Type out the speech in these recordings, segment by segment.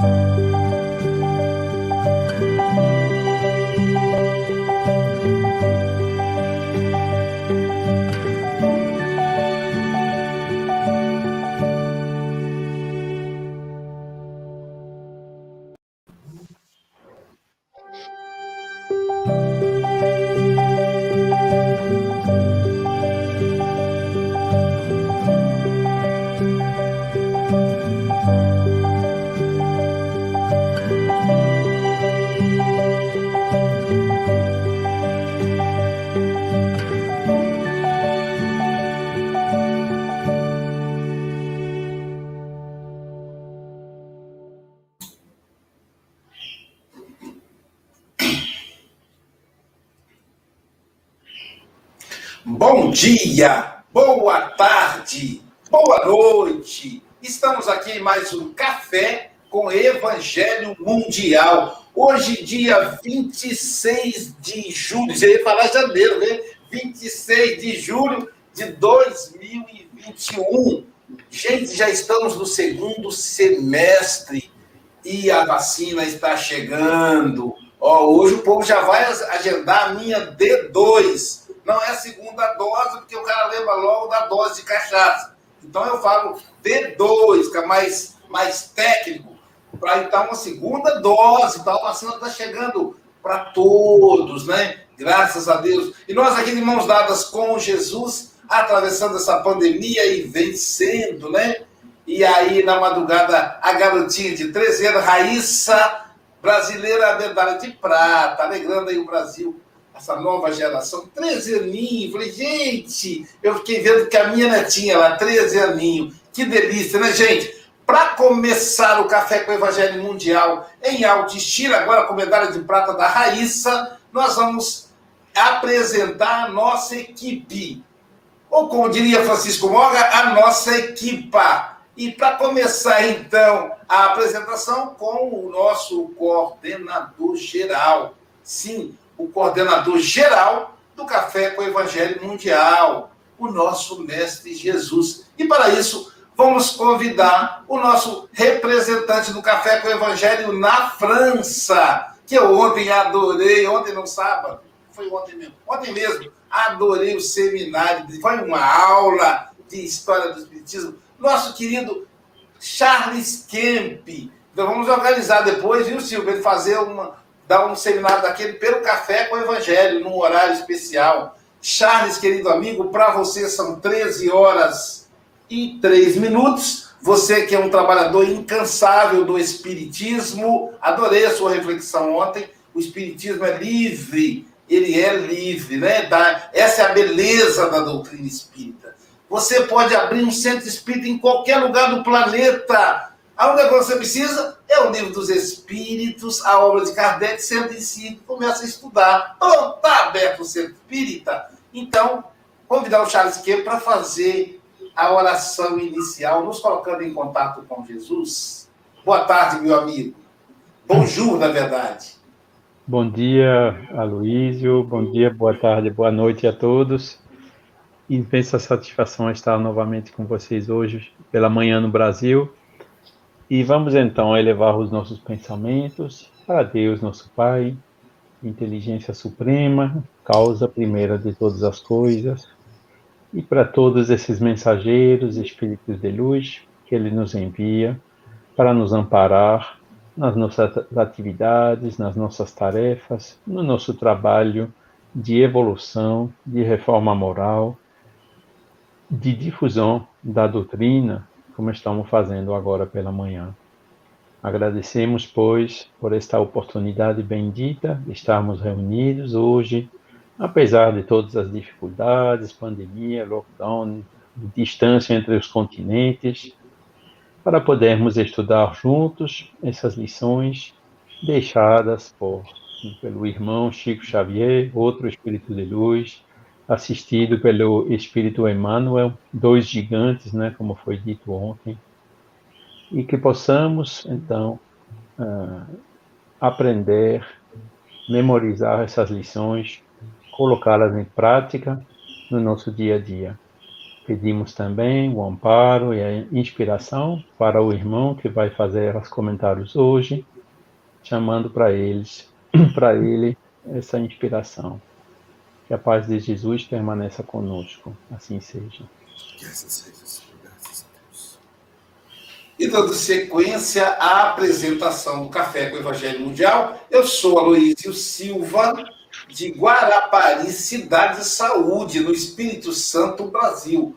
Bom dia, boa tarde, boa noite. Estamos aqui em mais um Café com Evangelho Mundial. Hoje, dia 26 de julho, já ia falar janeiro, né? 26 de julho de 2021. Gente, já estamos no segundo semestre e a vacina está chegando. Ó, hoje o povo já vai agendar a minha D2 não é a segunda dose, porque o cara lembra logo da dose de cachaça. Então eu falo D2, que é mais, mais técnico, para então uma segunda dose. Então a vacina está chegando para todos, né? Graças a Deus. E nós aqui de mãos dadas com Jesus, atravessando essa pandemia e vencendo, né? E aí, na madrugada, a garotinha de 13 anos, Raíssa, brasileira medalha de prata, alegrando aí o Brasil essa nova geração, 13 aninhos. Falei, gente, eu fiquei vendo que a minha netinha lá, 13 aninhos. Que delícia, né, gente? Para começar o Café com o Evangelho Mundial em alto estilo, agora com medalha de prata da Raíssa, nós vamos apresentar a nossa equipe. Ou como diria Francisco Moga, a nossa equipa. E para começar, então, a apresentação com o nosso coordenador geral. Sim, o coordenador geral do Café com o Evangelho Mundial, o nosso Mestre Jesus. E para isso, vamos convidar o nosso representante do Café com o Evangelho na França, que eu ontem adorei, ontem no sábado, foi ontem mesmo, ontem mesmo, adorei o seminário, foi uma aula de história do Espiritismo. Nosso querido Charles Kemp. Então vamos organizar depois, viu, Silvio, ele fazer uma, dar um seminário daquele pelo café com o Evangelho, num horário especial. Charles, querido amigo, para você são 13 horas e 3 minutos. Você que é um trabalhador incansável do Espiritismo, adorei a sua reflexão ontem. O Espiritismo é livre, ele é livre, né? essa é a beleza da doutrina espírita. Você pode abrir um centro espírita em qualquer lugar do planeta a única coisa que você precisa é o livro dos Espíritos, a obra de Kardec, senta em si, começa a estudar. Pronto, está aberto o centro espírita. Então, convidar o Charles Queiro para fazer a oração inicial, nos colocando em contato com Jesus. Boa tarde, meu amigo. Bonjour, na verdade. Bom dia, Aloísio. Bom dia, boa tarde, boa noite a todos. Imensa satisfação estar novamente com vocês hoje, pela manhã no Brasil e vamos então elevar os nossos pensamentos para Deus, nosso Pai, inteligência suprema, causa primeira de todas as coisas, e para todos esses mensageiros, espíritos de luz, que Ele nos envia para nos amparar nas nossas atividades, nas nossas tarefas, no nosso trabalho de evolução, de reforma moral, de difusão da doutrina como estamos fazendo agora pela manhã. Agradecemos, pois, por esta oportunidade bendita de estarmos reunidos hoje, apesar de todas as dificuldades, pandemia, lockdown, distância entre os continentes, para podermos estudar juntos essas lições deixadas por, pelo irmão Chico Xavier, outro espírito de luz, assistido pelo Espírito Emmanuel, dois gigantes, né, como foi dito ontem, e que possamos, então, uh, aprender, memorizar essas lições, colocá-las em prática no nosso dia a dia. Pedimos também o amparo e a inspiração para o irmão que vai fazer os comentários hoje, chamando para eles, para ele essa inspiração. Que a paz de Jesus permaneça conosco, assim seja. Graças a Deus. E dando sequência à apresentação do Café com o Evangelho Mundial, eu sou Aloysio Silva, de Guarapari, Cidade de Saúde, no Espírito Santo, Brasil.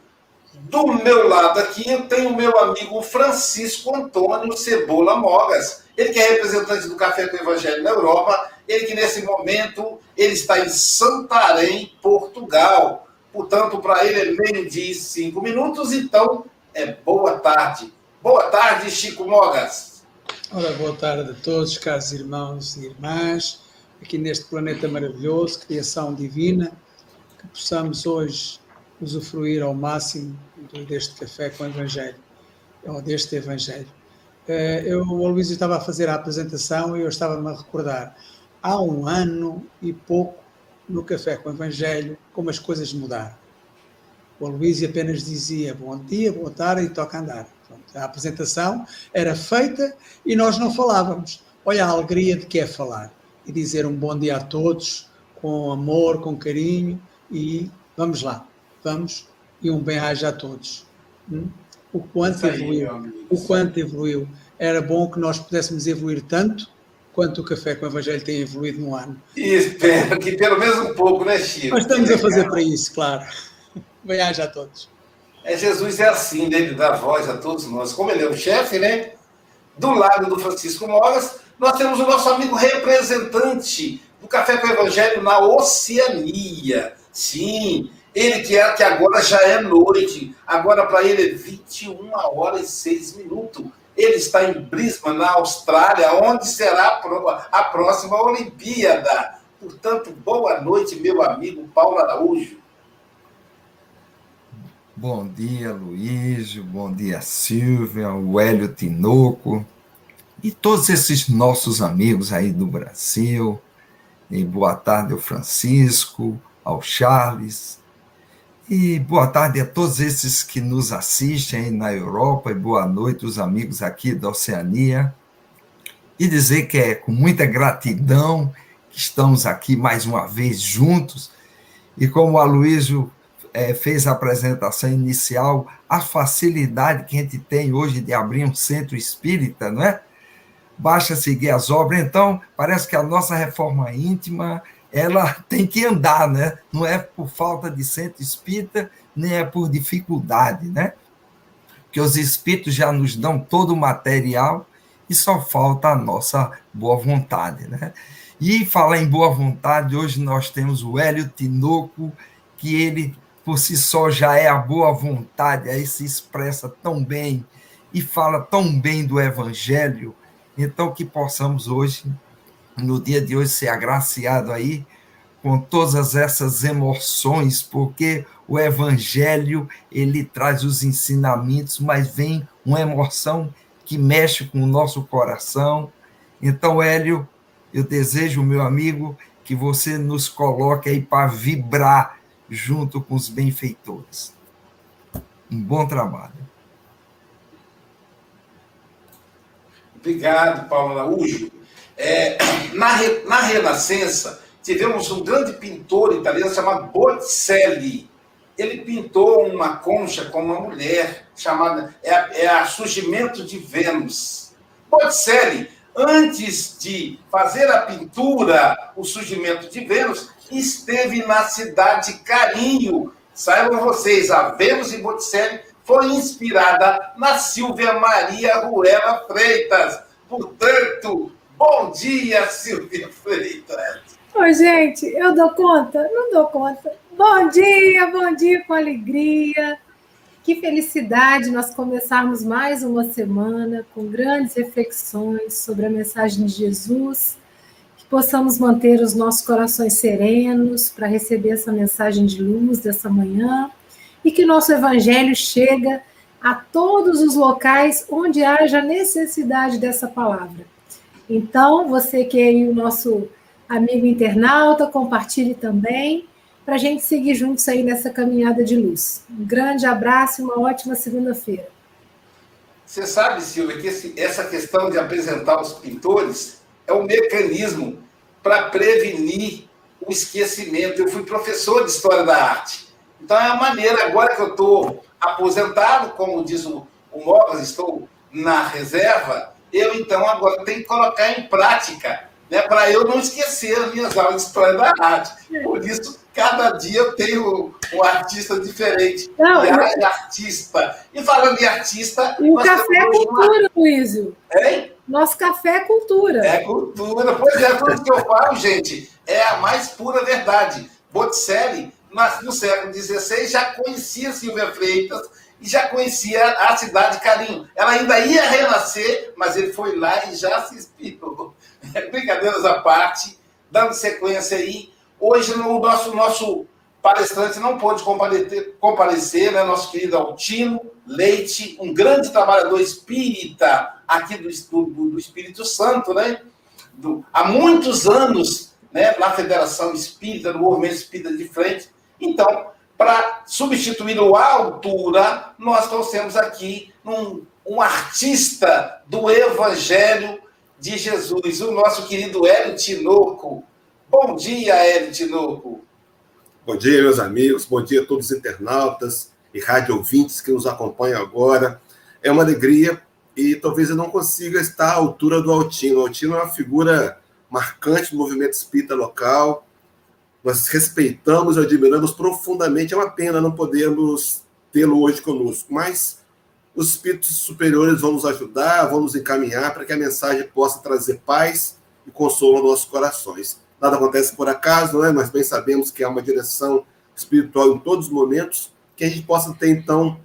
Do meu lado aqui eu tenho o meu amigo Francisco Antônio Cebola Mogas. Ele que é representante do Café com o Evangelho na Europa, ele que nesse momento ele está em Santarém, Portugal. Portanto, para ele é meio-dia e cinco minutos, então é boa tarde. Boa tarde, Chico Mogas. Ora, boa tarde a todos, caros irmãos e irmãs, aqui neste planeta maravilhoso, criação divina, que possamos hoje usufruir ao máximo deste café com o Evangelho, ou deste Evangelho. Eh, eu, o Luís estava a fazer a apresentação e eu estava-me a recordar, há um ano e pouco, no Café com o Evangelho, como as coisas mudaram. O Luís apenas dizia bom dia, boa tarde e toca andar. Pronto, a apresentação era feita e nós não falávamos. Olha a alegria de que é falar e dizer um bom dia a todos, com amor, com carinho e vamos lá, vamos e um bem-aja a todos. Hum? O quanto evoluiu, o quanto evoluiu. Era bom que nós pudéssemos evoluir tanto quanto o Café com o Evangelho tem evoluído no ano. E espero que pelo menos um pouco, né, Chico? Nós estamos a fazer para isso, claro. Bem-aja a todos. É, Jesus é assim, né? ele dá voz a todos nós. Como ele é o chefe, né? Do lado do Francisco Moras, nós temos o nosso amigo representante do Café com o Evangelho na Oceania. Sim, ele que, é, que agora já é noite, agora para ele é 21 horas e 6 minutos. Ele está em Brisbane, na Austrália, onde será a próxima Olimpíada. Portanto, boa noite, meu amigo Paulo Araújo. Bom dia, Luísio. Bom dia, Silvia, o Hélio Tinoco e todos esses nossos amigos aí do Brasil. E boa tarde ao Francisco, ao Charles. E boa tarde a todos esses que nos assistem na Europa. E boa noite, os amigos aqui da Oceania. E dizer que é com muita gratidão que estamos aqui mais uma vez juntos. E como o Aloysio é, fez a apresentação inicial, a facilidade que a gente tem hoje de abrir um centro espírita, não é? Basta seguir as obras. Então, parece que a nossa reforma íntima ela tem que andar, né? Não é por falta de centro espírita, nem é por dificuldade, né? Que os espíritos já nos dão todo o material e só falta a nossa boa vontade, né? E falar em boa vontade, hoje nós temos o Hélio Tinoco, que ele por si só já é a boa vontade, aí se expressa tão bem e fala tão bem do Evangelho, então que possamos hoje, no dia de hoje, ser agraciado aí com todas essas emoções, porque o Evangelho ele traz os ensinamentos, mas vem uma emoção que mexe com o nosso coração. Então, Hélio, eu desejo, meu amigo, que você nos coloque aí para vibrar junto com os benfeitores. Um bom trabalho. Obrigado, Paulo Araújo. É, na, na Renascença, tivemos um grande pintor italiano chamado Botticelli. Ele pintou uma concha com uma mulher, chamada é, é a Surgimento de Vênus. Botticelli, antes de fazer a pintura, o Surgimento de Vênus, esteve na cidade Carinho. Saibam vocês, a Vênus e Botticelli foi inspirada na Silvia Maria Ruela Freitas. Portanto, bom dia, Silvia Freitas. Oi, gente, eu dou conta? Não dou conta. Bom dia, bom dia com alegria. Que felicidade nós começarmos mais uma semana com grandes reflexões sobre a mensagem de Jesus possamos manter os nossos corações serenos para receber essa mensagem de luz dessa manhã e que nosso evangelho chega a todos os locais onde haja necessidade dessa palavra. Então, você que é o nosso amigo internauta, compartilhe também para a gente seguir juntos aí nessa caminhada de luz. Um grande abraço e uma ótima segunda-feira. Você sabe, Silvia, que esse, essa questão de apresentar os pintores é um mecanismo para prevenir o esquecimento. Eu fui professor de História da Arte. Então é uma maneira, agora que eu estou aposentado, como diz o, o Mogas, estou na reserva, eu então agora tenho que colocar em prática, né, para eu não esquecer as minhas aulas de História da Arte. Por isso, cada dia eu tenho um artista diferente. Não, e eu... é artista. E falando de artista. E o café é cultura, uma... Luísio. Hein? Nosso café é cultura. É cultura. Pois é, tudo que eu falo, gente, é a mais pura verdade. Botticelli, no século XVI, já conhecia Silvia Freitas e já conhecia a cidade de Carinho. Ela ainda ia renascer, mas ele foi lá e já se inspirou. Brincadeiras à parte, dando sequência aí. Hoje, o nosso, nosso palestrante não pôde comparecer, comparecer né? nosso querido Altino Leite, um grande trabalhador espírita aqui do, do, do Espírito Santo, né? Do, há muitos anos né, na Federação Espírita, no Movimento Espírita de Frente. Então, para substituir o altura, nós trouxemos aqui um, um artista do Evangelho de Jesus, o nosso querido Hélio Tinoco. Bom dia, Hélio Tinoco. Bom dia, meus amigos. Bom dia a todos os internautas e rádio ouvintes que nos acompanham agora. É uma alegria e talvez eu não consiga estar à altura do Altino. O Altino é uma figura marcante do movimento espírita local. Nós respeitamos e admiramos profundamente. É uma pena não podermos tê-lo hoje conosco, mas os espíritos superiores vão nos ajudar, vão nos encaminhar para que a mensagem possa trazer paz e consolo aos nossos corações. Nada acontece por acaso, não é? mas bem sabemos que há uma direção espiritual em todos os momentos, que a gente possa ter, então,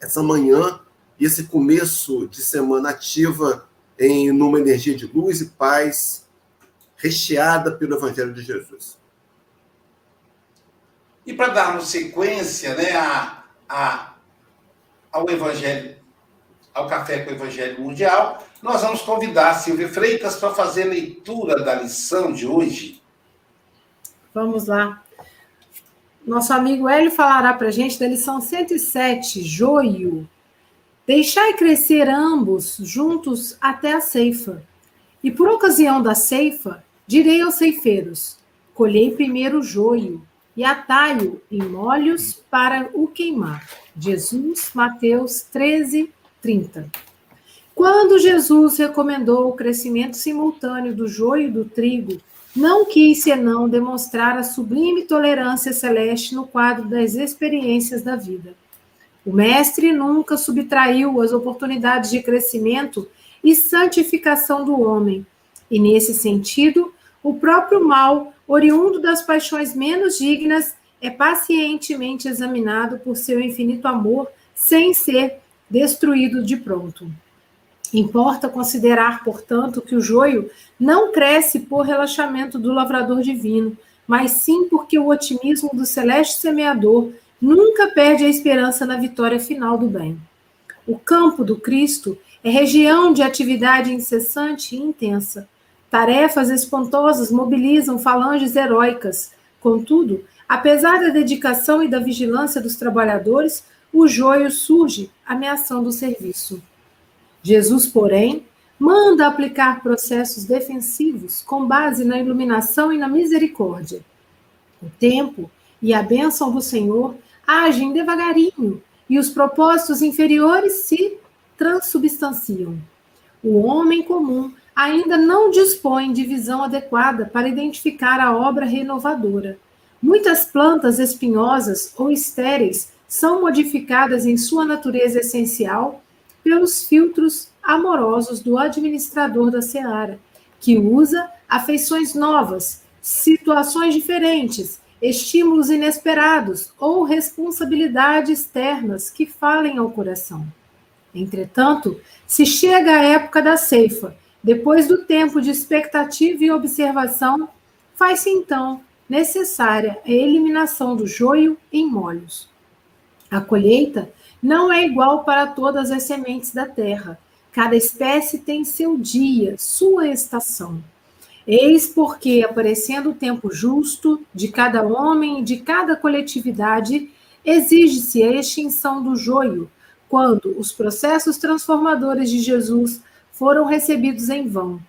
essa manhã e esse começo de semana ativa em numa energia de luz e paz, recheada pelo Evangelho de Jesus. E para darmos sequência né, a, a, ao Evangelho, ao Café com o Evangelho Mundial, nós vamos convidar a Silvia Freitas para fazer a leitura da lição de hoje. Vamos lá. Nosso amigo Hélio falará para a gente da lição 107, Joio, Deixai crescer ambos juntos até a ceifa. E por ocasião da ceifa, direi aos ceifeiros: colhei primeiro o joio e atai-o em molhos para o queimar. Jesus, Mateus 13, 30. Quando Jesus recomendou o crescimento simultâneo do joio e do trigo, não quis senão demonstrar a sublime tolerância celeste no quadro das experiências da vida. O Mestre nunca subtraiu as oportunidades de crescimento e santificação do homem, e nesse sentido, o próprio mal, oriundo das paixões menos dignas, é pacientemente examinado por seu infinito amor, sem ser destruído de pronto. Importa considerar, portanto, que o joio não cresce por relaxamento do lavrador divino, mas sim porque o otimismo do celeste semeador nunca perde a esperança na vitória final do bem. O campo do Cristo é região de atividade incessante e intensa. Tarefas espantosas mobilizam falanges heróicas. Contudo, apesar da dedicação e da vigilância dos trabalhadores, o joio surge ameaçando o serviço. Jesus, porém, manda aplicar processos defensivos com base na iluminação e na misericórdia. O tempo e a bênção do Senhor agem devagarinho e os propósitos inferiores se transubstanciam. O homem comum ainda não dispõe de visão adequada para identificar a obra renovadora. Muitas plantas espinhosas ou estéreis são modificadas em sua natureza essencial pelos filtros amorosos do administrador da seara, que usa afeições novas, situações diferentes estímulos inesperados ou responsabilidades externas que falem ao coração. Entretanto, se chega a época da ceifa, depois do tempo de expectativa e observação, faz-se então necessária a eliminação do joio em molhos. A colheita não é igual para todas as sementes da terra. Cada espécie tem seu dia, sua estação. Eis porque, aparecendo o tempo justo de cada homem e de cada coletividade, exige-se a extinção do joio, quando os processos transformadores de Jesus foram recebidos em vão.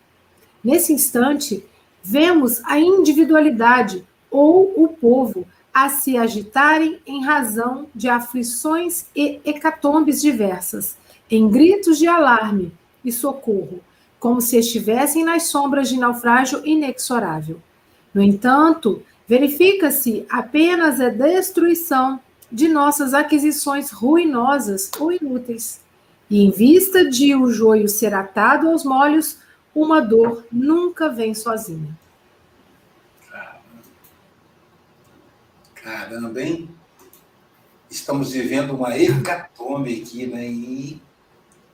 Nesse instante, vemos a individualidade ou o povo a se agitarem em razão de aflições e hecatombes diversas, em gritos de alarme e socorro, como se estivessem nas sombras de naufrágio inexorável. No entanto, verifica-se apenas a destruição de nossas aquisições ruinosas ou inúteis. E em vista de o joio ser atado aos molhos, uma dor nunca vem sozinha. Caramba, hein? Estamos vivendo uma hecatombe aqui, né? E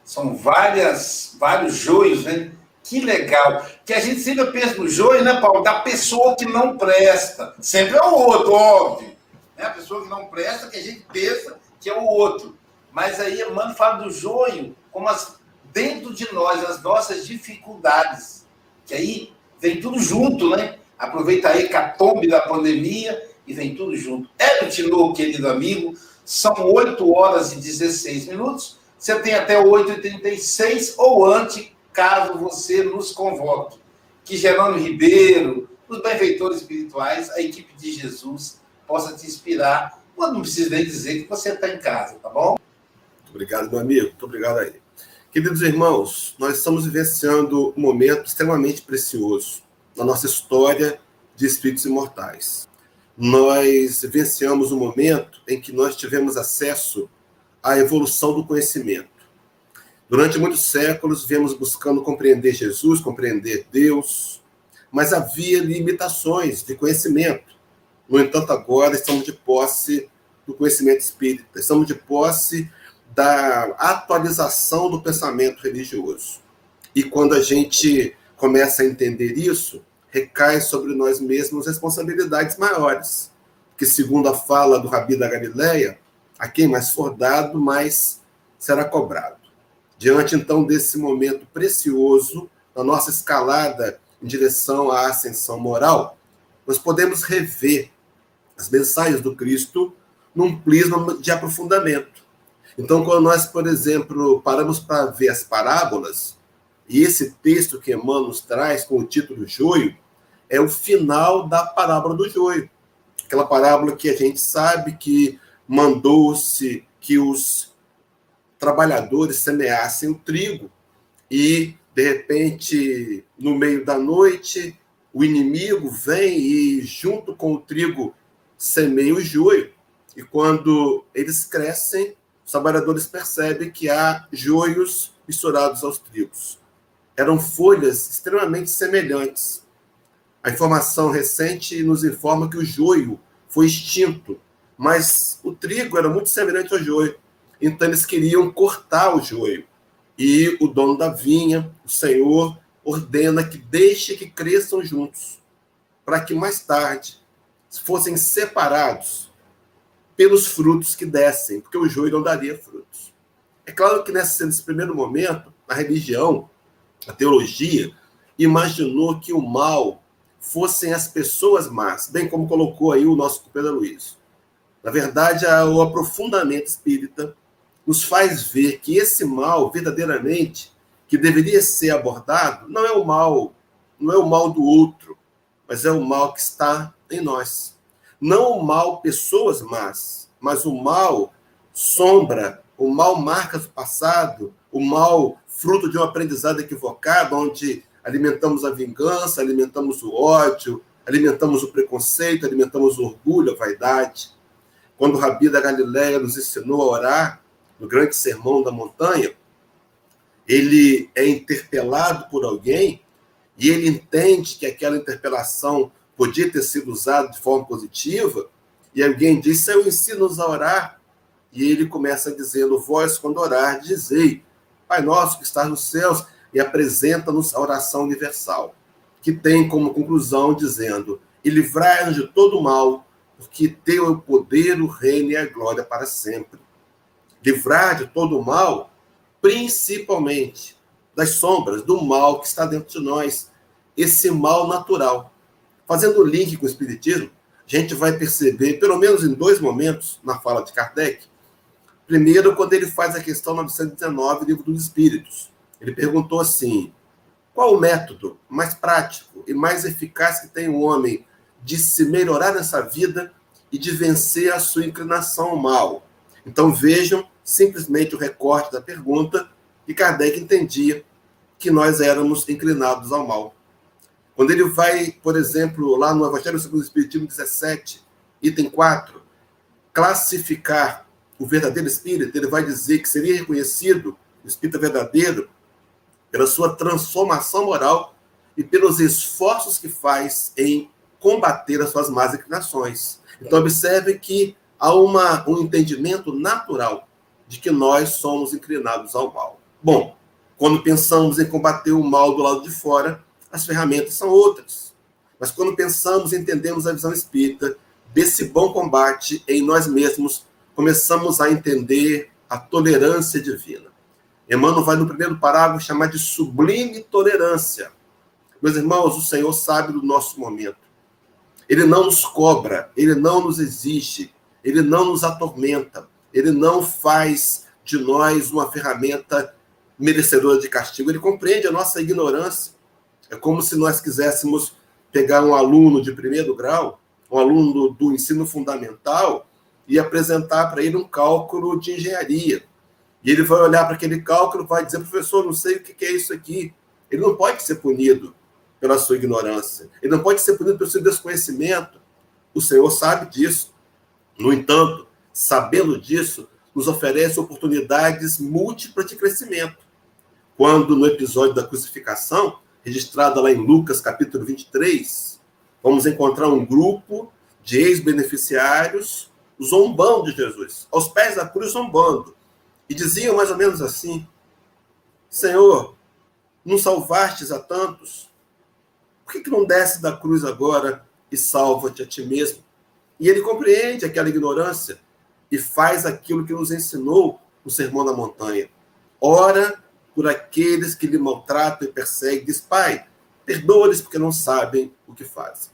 são várias, vários joios, né? Que legal. Que a gente sempre pensa no joio, né, Paulo? Da pessoa que não presta. Sempre é o outro, óbvio. Né? A pessoa que não presta, que a gente pensa que é o outro. Mas aí Emmanuel fala do joio como as, dentro de nós, as nossas dificuldades. Que aí vem tudo junto, né? Aproveita a hecatombe da pandemia e vem tudo junto. É do Tino, querido amigo, são 8 horas e 16 minutos. Você tem até 8h36 ou antes, caso você nos convoque. Que Gerônimo Ribeiro, os benfeitores espirituais, a equipe de Jesus, possa te inspirar, quando não precisa nem dizer que você está em casa, tá bom? Obrigado, meu amigo. Muito obrigado aí. Queridos irmãos, nós estamos vivenciando um momento extremamente precioso na nossa história de espíritos imortais. Nós vivenciamos um momento em que nós tivemos acesso a evolução do conhecimento. Durante muitos séculos, viemos buscando compreender Jesus, compreender Deus, mas havia limitações de conhecimento. No entanto, agora estamos de posse do conhecimento espírita, estamos de posse da atualização do pensamento religioso. E quando a gente começa a entender isso, recai sobre nós mesmos responsabilidades maiores, que segundo a fala do Rabi da Galileia, a quem mais for dado, mais será cobrado. Diante, então, desse momento precioso, na nossa escalada em direção à ascensão moral, nós podemos rever as mensagens do Cristo num prisma de aprofundamento. Então, quando nós, por exemplo, paramos para ver as parábolas, e esse texto que Emmanuel nos traz com o título Joio, é o final da parábola do joio. Aquela parábola que a gente sabe que mandou-se que os trabalhadores semeassem o trigo e, de repente, no meio da noite, o inimigo vem e, junto com o trigo, semeia o joio. E quando eles crescem, os trabalhadores percebem que há joios misturados aos trigos. Eram folhas extremamente semelhantes. A informação recente nos informa que o joio foi extinto mas o trigo era muito semelhante ao joio. Então eles queriam cortar o joio. E o dono da vinha, o Senhor, ordena que deixe que cresçam juntos, para que mais tarde fossem separados pelos frutos que dessem, porque o joio não daria frutos. É claro que nesse, nesse primeiro momento, a religião, a teologia, imaginou que o mal fossem as pessoas más, bem como colocou aí o nosso Pedro Luiz. Na verdade, o aprofundamento espírita nos faz ver que esse mal, verdadeiramente, que deveria ser abordado, não é o mal, não é o mal do outro, mas é o mal que está em nós. Não o mal pessoas más, mas o mal sombra, o mal marcas do passado, o mal fruto de um aprendizado equivocado, onde alimentamos a vingança, alimentamos o ódio, alimentamos o preconceito, alimentamos o orgulho, a vaidade. Quando o Rabi da Galileia nos ensinou a orar, no grande sermão da montanha, ele é interpelado por alguém e ele entende que aquela interpelação podia ter sido usada de forma positiva, e alguém diz: Eu ensino-nos a orar. E ele começa dizendo: Vós, quando orar, dizei, Pai nosso que estás nos céus, e apresenta-nos a oração universal, que tem como conclusão dizendo: E livrai-nos de todo mal, porque teu é o poder, o reino e a glória para sempre. Livrar de todo mal, principalmente das sombras, do mal que está dentro de nós. esse mal natural. Fazendo o link com o Espiritismo, a gente vai perceber, pelo menos em dois momentos na fala de Kardec. Primeiro, quando ele faz a questão 919, livro dos Espíritos. Ele perguntou assim: qual o método mais prático e mais eficaz que tem o homem de se melhorar nessa vida e de vencer a sua inclinação ao mal? Então vejam simplesmente o recorte da pergunta e Kardec entendia que nós éramos inclinados ao mal. Quando ele vai, por exemplo, lá no Evangelho segundo o Espiritismo 17, item 4, classificar o verdadeiro espírito, ele vai dizer que seria reconhecido o espírito verdadeiro pela sua transformação moral e pelos esforços que faz em combater as suas más inclinações. Então, observe que há uma, um entendimento natural de que nós somos inclinados ao mal. Bom, quando pensamos em combater o mal do lado de fora, as ferramentas são outras. Mas quando pensamos e entendemos a visão espírita desse bom combate em nós mesmos, começamos a entender a tolerância divina. Emmanuel vai no primeiro parágrafo chamar de sublime tolerância. Meus irmãos, o Senhor sabe do nosso momento. Ele não nos cobra, ele não nos exige, ele não nos atormenta, ele não faz de nós uma ferramenta merecedora de castigo, ele compreende a nossa ignorância. É como se nós quiséssemos pegar um aluno de primeiro grau, um aluno do, do ensino fundamental, e apresentar para ele um cálculo de engenharia. E ele vai olhar para aquele cálculo e vai dizer, professor, não sei o que é isso aqui. Ele não pode ser punido pela sua ignorância. Ele não pode ser punido pelo seu desconhecimento. O Senhor sabe disso. No entanto, sabendo disso, nos oferece oportunidades múltiplas de crescimento. Quando no episódio da crucificação, registrada lá em Lucas capítulo 23, vamos encontrar um grupo de ex-beneficiários zombando de Jesus, aos pés da cruz zombando. E diziam mais ou menos assim: Senhor, não salvastes a tantos? Por que, que não desce da cruz agora e salva-te a ti mesmo? E ele compreende aquela ignorância e faz aquilo que nos ensinou o Sermão da Montanha. Ora por aqueles que lhe maltratam e perseguem, diz, Pai, perdoa-lhes porque não sabem o que fazem.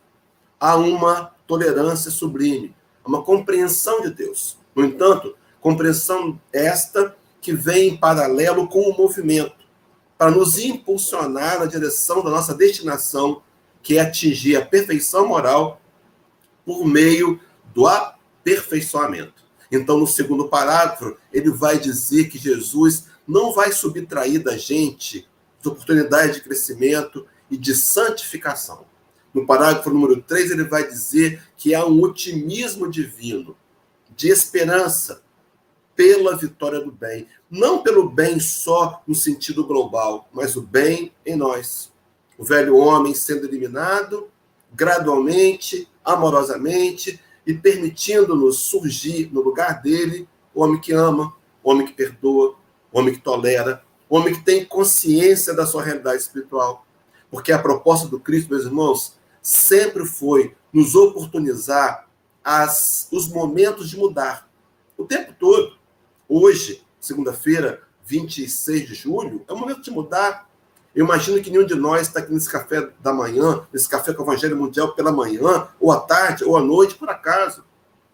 Há uma tolerância sublime, uma compreensão de Deus. No entanto, compreensão esta que vem em paralelo com o movimento, para nos impulsionar na direção da nossa destinação, que é atingir a perfeição moral por meio do aperfeiçoamento. Então, no segundo parágrafo, ele vai dizer que Jesus não vai subtrair da gente as oportunidades de crescimento e de santificação. No parágrafo número 3, ele vai dizer que há um otimismo divino, de esperança pela vitória do bem. Não pelo bem só no sentido global, mas o bem em nós. O velho homem sendo eliminado gradualmente, amorosamente e permitindo-nos surgir no lugar dele o homem que ama, o homem que perdoa, homem que tolera, homem que tem consciência da sua realidade espiritual. Porque a proposta do Cristo, meus irmãos, sempre foi nos oportunizar as, os momentos de mudar. O tempo todo. Hoje, segunda-feira, 26 de julho, é o momento de mudar. Eu imagino que nenhum de nós está aqui nesse café da manhã, nesse café com o Evangelho Mundial pela manhã, ou à tarde, ou à noite, por acaso.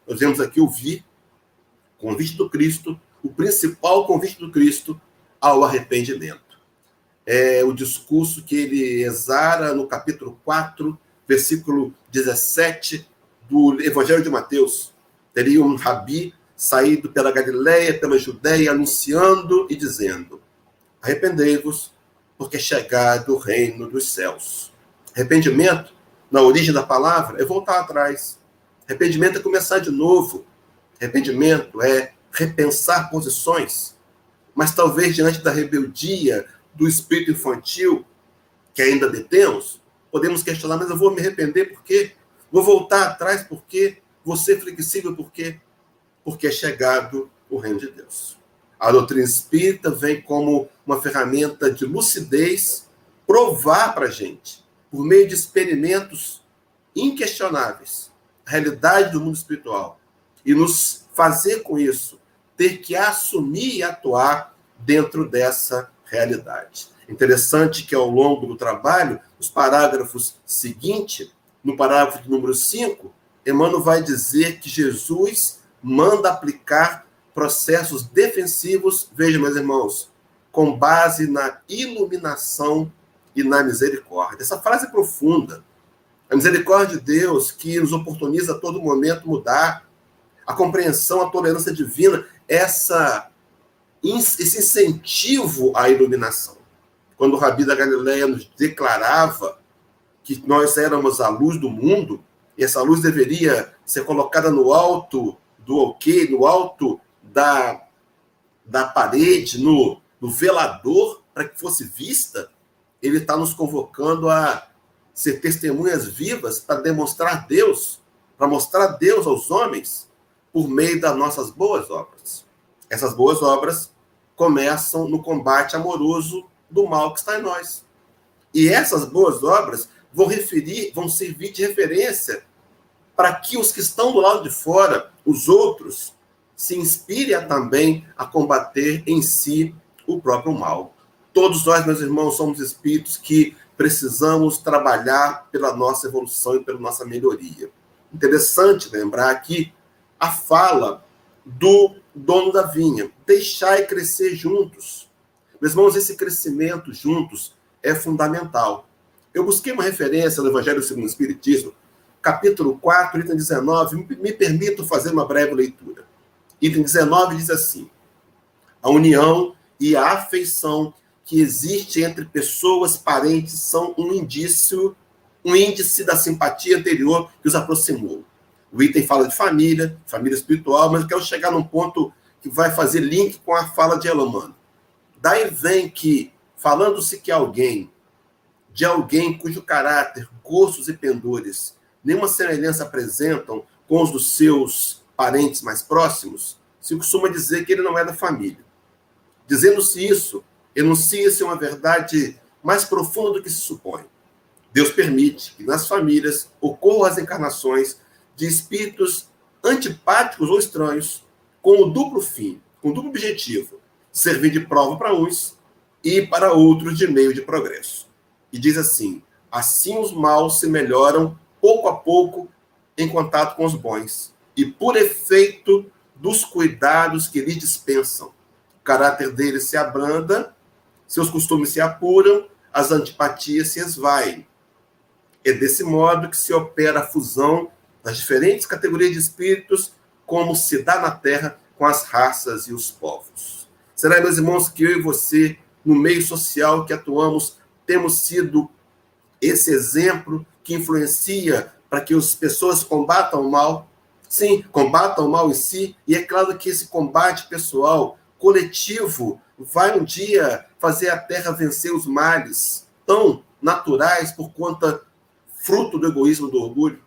Nós vemos aqui ouvir convite do Cristo o principal convite do Cristo ao arrependimento. É o discurso que ele exara no capítulo 4, versículo 17 do Evangelho de Mateus. Teria um rabi saído pela Galileia, pela Judéia, anunciando e dizendo: Arrependei-vos, porque é chegado o reino dos céus. Arrependimento, na origem da palavra, é voltar atrás. Arrependimento é começar de novo. Arrependimento é repensar posições, mas talvez diante da rebeldia do espírito infantil que ainda detemos, podemos questionar, mas eu vou me arrepender por quê? Vou voltar atrás por quê? Vou ser flexível por quê? Porque é chegado o reino de Deus. A doutrina espírita vem como uma ferramenta de lucidez provar para a gente, por meio de experimentos inquestionáveis, a realidade do mundo espiritual e nos fazer com isso ter que assumir e atuar dentro dessa realidade. Interessante que ao longo do trabalho, os parágrafos seguintes, no parágrafo número 5, Emmanuel vai dizer que Jesus manda aplicar processos defensivos, veja, meus irmãos, com base na iluminação e na misericórdia. Essa frase é profunda. A misericórdia de Deus que nos oportuniza a todo momento mudar, a compreensão, a tolerância divina, essa, esse incentivo à iluminação. Quando o Rabi da Galileia nos declarava que nós éramos a luz do mundo, e essa luz deveria ser colocada no alto do ok, no alto da, da parede, no, no velador, para que fosse vista, ele está nos convocando a ser testemunhas vivas para demonstrar Deus, para mostrar Deus aos homens por meio das nossas boas obras. Essas boas obras começam no combate amoroso do mal que está em nós. E essas boas obras vão referir, vão servir de referência para que os que estão do lado de fora, os outros, se inspirem também a combater em si o próprio mal. Todos nós, meus irmãos, somos espíritos que precisamos trabalhar pela nossa evolução e pela nossa melhoria. Interessante lembrar aqui a fala do dono da vinha: deixai crescer juntos. Meus irmãos, esse crescimento juntos é fundamental. Eu busquei uma referência no Evangelho segundo o Espiritismo, capítulo 4, item 19. Me permito fazer uma breve leitura. Item 19 diz assim: A união e a afeição que existe entre pessoas parentes são um indício, um índice da simpatia anterior que os aproximou. O item fala de família, família espiritual, mas eu quero chegar num ponto que vai fazer link com a fala de Elamano. Daí vem que, falando-se que alguém, de alguém cujo caráter, gostos e pendores nenhuma semelhança apresentam com os dos seus parentes mais próximos, se costuma dizer que ele não é da família. Dizendo-se isso, enuncia-se uma verdade mais profunda do que se supõe. Deus permite que nas famílias ocorram as encarnações de espíritos antipáticos ou estranhos, com o duplo fim, com o duplo objetivo, servir de prova para uns e para outros de meio de progresso. E diz assim: assim os maus se melhoram pouco a pouco em contato com os bons, e por efeito dos cuidados que lhe dispensam. O caráter deles se abranda seus costumes se apuram, as antipatias se esvaem. É desse modo que se opera a fusão das diferentes categorias de espíritos, como se dá na Terra com as raças e os povos. Será, meus irmãos, que eu e você, no meio social que atuamos, temos sido esse exemplo que influencia para que as pessoas combatam o mal? Sim, combatam o mal em si, e é claro que esse combate pessoal, coletivo, vai um dia fazer a terra vencer os males tão naturais por conta fruto do egoísmo, do orgulho.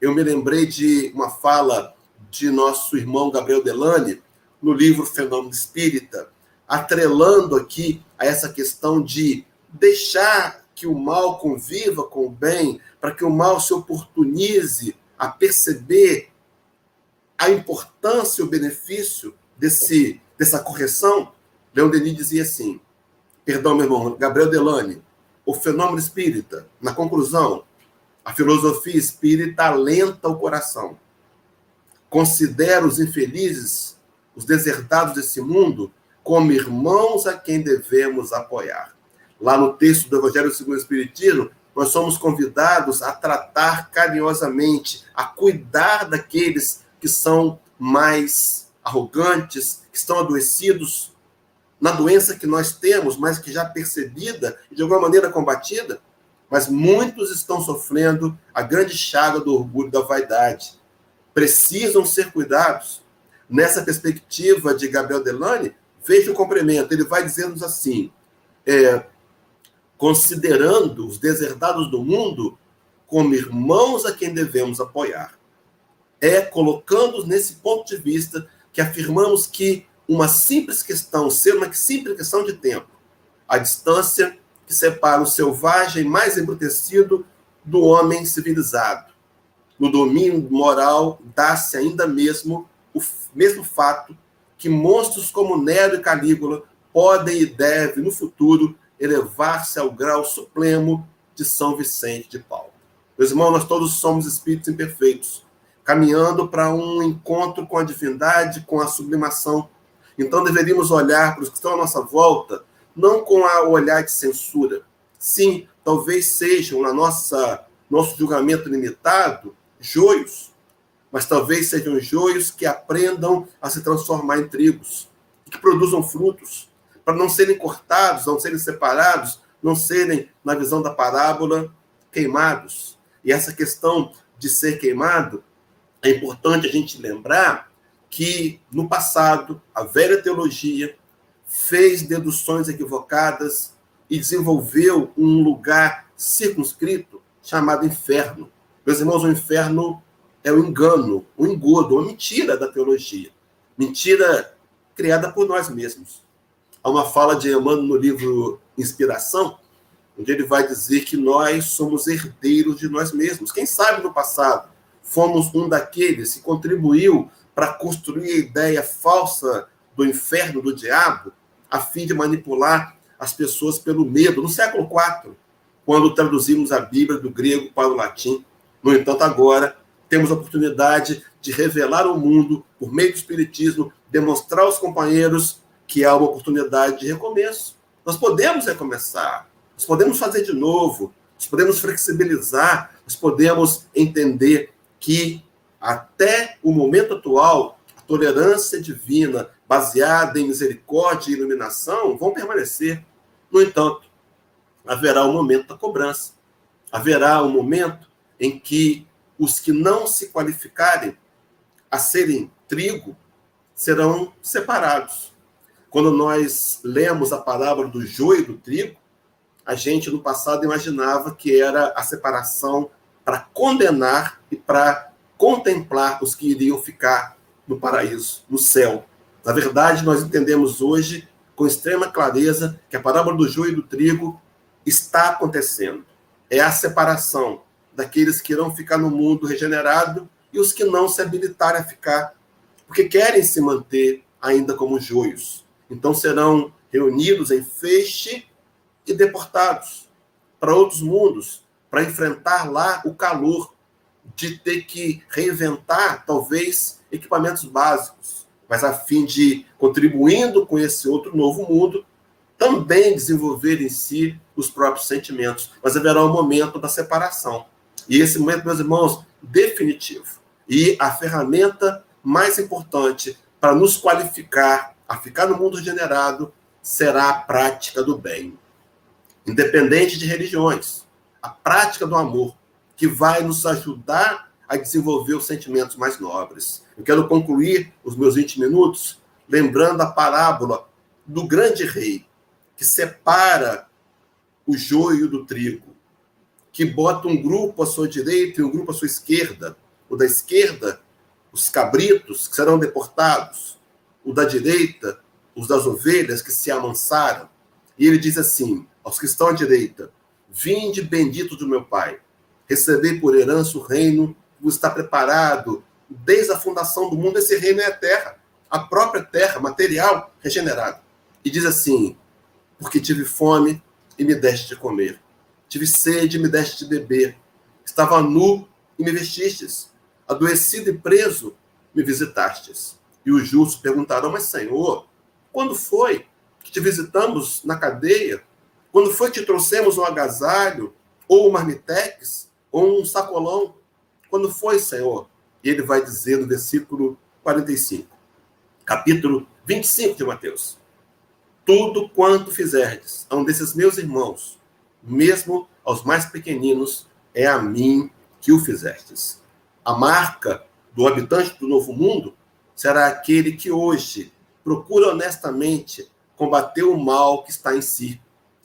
Eu me lembrei de uma fala de nosso irmão Gabriel Delane no livro Fenômeno Espírita, atrelando aqui a essa questão de deixar que o mal conviva com o bem, para que o mal se oportunize a perceber a importância e o benefício desse, dessa correção, Leon Denis dizia assim, perdão, meu irmão, Gabriel Delane, o fenômeno espírita, na conclusão, a filosofia espírita alenta o coração. Considera os infelizes, os deserdados desse mundo, como irmãos a quem devemos apoiar. Lá no texto do Evangelho segundo o Espiritismo, nós somos convidados a tratar carinhosamente, a cuidar daqueles que são mais arrogantes, que estão adoecidos, na doença que nós temos, mas que já percebida e de alguma maneira combatida, mas muitos estão sofrendo a grande chaga do orgulho da vaidade. Precisam ser cuidados. Nessa perspectiva de Gabriel Delane, veja o complemento. Ele vai dizendo assim: é, considerando os deserdados do mundo como irmãos a quem devemos apoiar. É colocando-os nesse ponto de vista que afirmamos que uma simples questão, ser uma simples questão de tempo. A distância que separa o selvagem mais embrutecido do homem civilizado. No domínio moral, dá-se ainda mesmo o mesmo fato que monstros como Nero e Calígula podem e devem, no futuro, elevar-se ao grau supremo de São Vicente de Paulo. Meus irmãos, nós todos somos espíritos imperfeitos, caminhando para um encontro com a divindade, com a sublimação. Então deveríamos olhar para os que estão à nossa volta, não com o olhar de censura. Sim, talvez sejam, na nossa nosso julgamento limitado, joios, mas talvez sejam joios que aprendam a se transformar em trigos, que produzam frutos, para não serem cortados, não serem separados, não serem, na visão da parábola, queimados. E essa questão de ser queimado, é importante a gente lembrar que, no passado, a velha teologia fez deduções equivocadas e desenvolveu um lugar circunscrito chamado inferno. Meus irmãos, o inferno é o engano, o engodo, a mentira da teologia. Mentira criada por nós mesmos. Há uma fala de Emmanuel no livro Inspiração, onde ele vai dizer que nós somos herdeiros de nós mesmos. Quem sabe no passado fomos um daqueles que contribuiu para construir a ideia falsa do inferno, do diabo, a fim de manipular as pessoas pelo medo. No século IV, quando traduzimos a Bíblia do grego para o latim. No entanto, agora temos a oportunidade de revelar ao mundo, por meio do Espiritismo, demonstrar aos companheiros que há uma oportunidade de recomeço. Nós podemos recomeçar, nós podemos fazer de novo, nós podemos flexibilizar, nós podemos entender que até o momento atual, a tolerância divina, baseada em misericórdia e iluminação, vão permanecer. No entanto, haverá um momento da cobrança. Haverá um momento em que os que não se qualificarem a serem trigo serão separados. Quando nós lemos a palavra do joio e do trigo, a gente no passado imaginava que era a separação para condenar e para contemplar os que iriam ficar no paraíso, no céu. Na verdade, nós entendemos hoje com extrema clareza que a parábola do joio e do trigo está acontecendo. É a separação daqueles que irão ficar no mundo regenerado e os que não se habilitarem a ficar, porque querem se manter ainda como joios. Então serão reunidos em feixe e deportados para outros mundos, para enfrentar lá o calor de ter que reinventar, talvez, equipamentos básicos, mas a fim de, contribuindo com esse outro novo mundo, também desenvolver em si os próprios sentimentos. Mas haverá um momento da separação. E esse momento, meus irmãos, definitivo. E a ferramenta mais importante para nos qualificar a ficar no mundo regenerado será a prática do bem. Independente de religiões, a prática do amor, que vai nos ajudar a desenvolver os sentimentos mais nobres. Eu quero concluir os meus 20 minutos lembrando a parábola do grande rei, que separa o joio do trigo, que bota um grupo à sua direita e um grupo à sua esquerda. O da esquerda, os cabritos, que serão deportados. O da direita, os das ovelhas que se amansaram. E ele diz assim: aos que estão à direita: Vinde bendito do meu Pai, recebei por herança o reino está preparado desde a fundação do mundo. Esse reino é a terra, a própria terra, material regenerado. E diz assim: porque tive fome e me deste de comer. Tive sede e me deste de beber. Estava nu e me vestistes. Adoecido e preso, me visitastes. E os justos perguntaram: Mas, Senhor, quando foi que te visitamos na cadeia? Quando foi que te trouxemos um agasalho, ou um marmitex, ou um sacolão? Quando foi, Senhor? E ele vai dizer no versículo 45, capítulo 25 de Mateus tudo quanto fizerdes a um desses meus irmãos, mesmo aos mais pequeninos, é a mim que o fizestes. A marca do habitante do novo mundo será aquele que hoje procura honestamente combater o mal que está em si,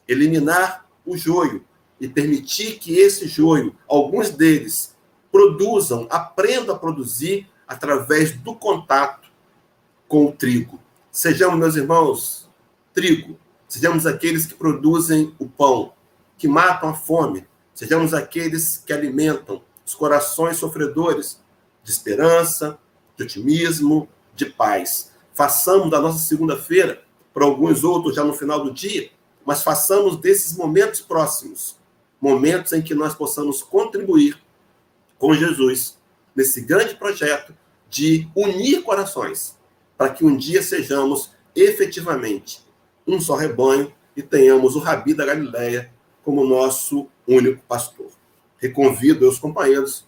eliminar o joio e permitir que esse joio, alguns deles, produzam, aprendam a produzir através do contato com o trigo. Sejamos, meus irmãos, trigo, sejamos aqueles que produzem o pão, que matam a fome, sejamos aqueles que alimentam os corações sofredores de esperança, de otimismo, de paz. Façamos da nossa segunda-feira, para alguns outros já no final do dia, mas façamos desses momentos próximos momentos em que nós possamos contribuir com Jesus nesse grande projeto de unir corações, para que um dia sejamos efetivamente um só rebanho e tenhamos o Rabi da Galileia como nosso único pastor. Reconvido os companheiros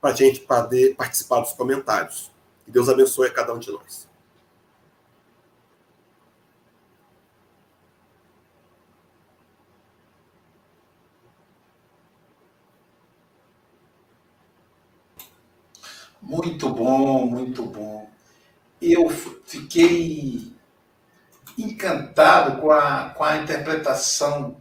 para a gente poder participar dos comentários. Que Deus abençoe a cada um de nós. Muito bom, muito bom. Eu fiquei encantado com a, com a interpretação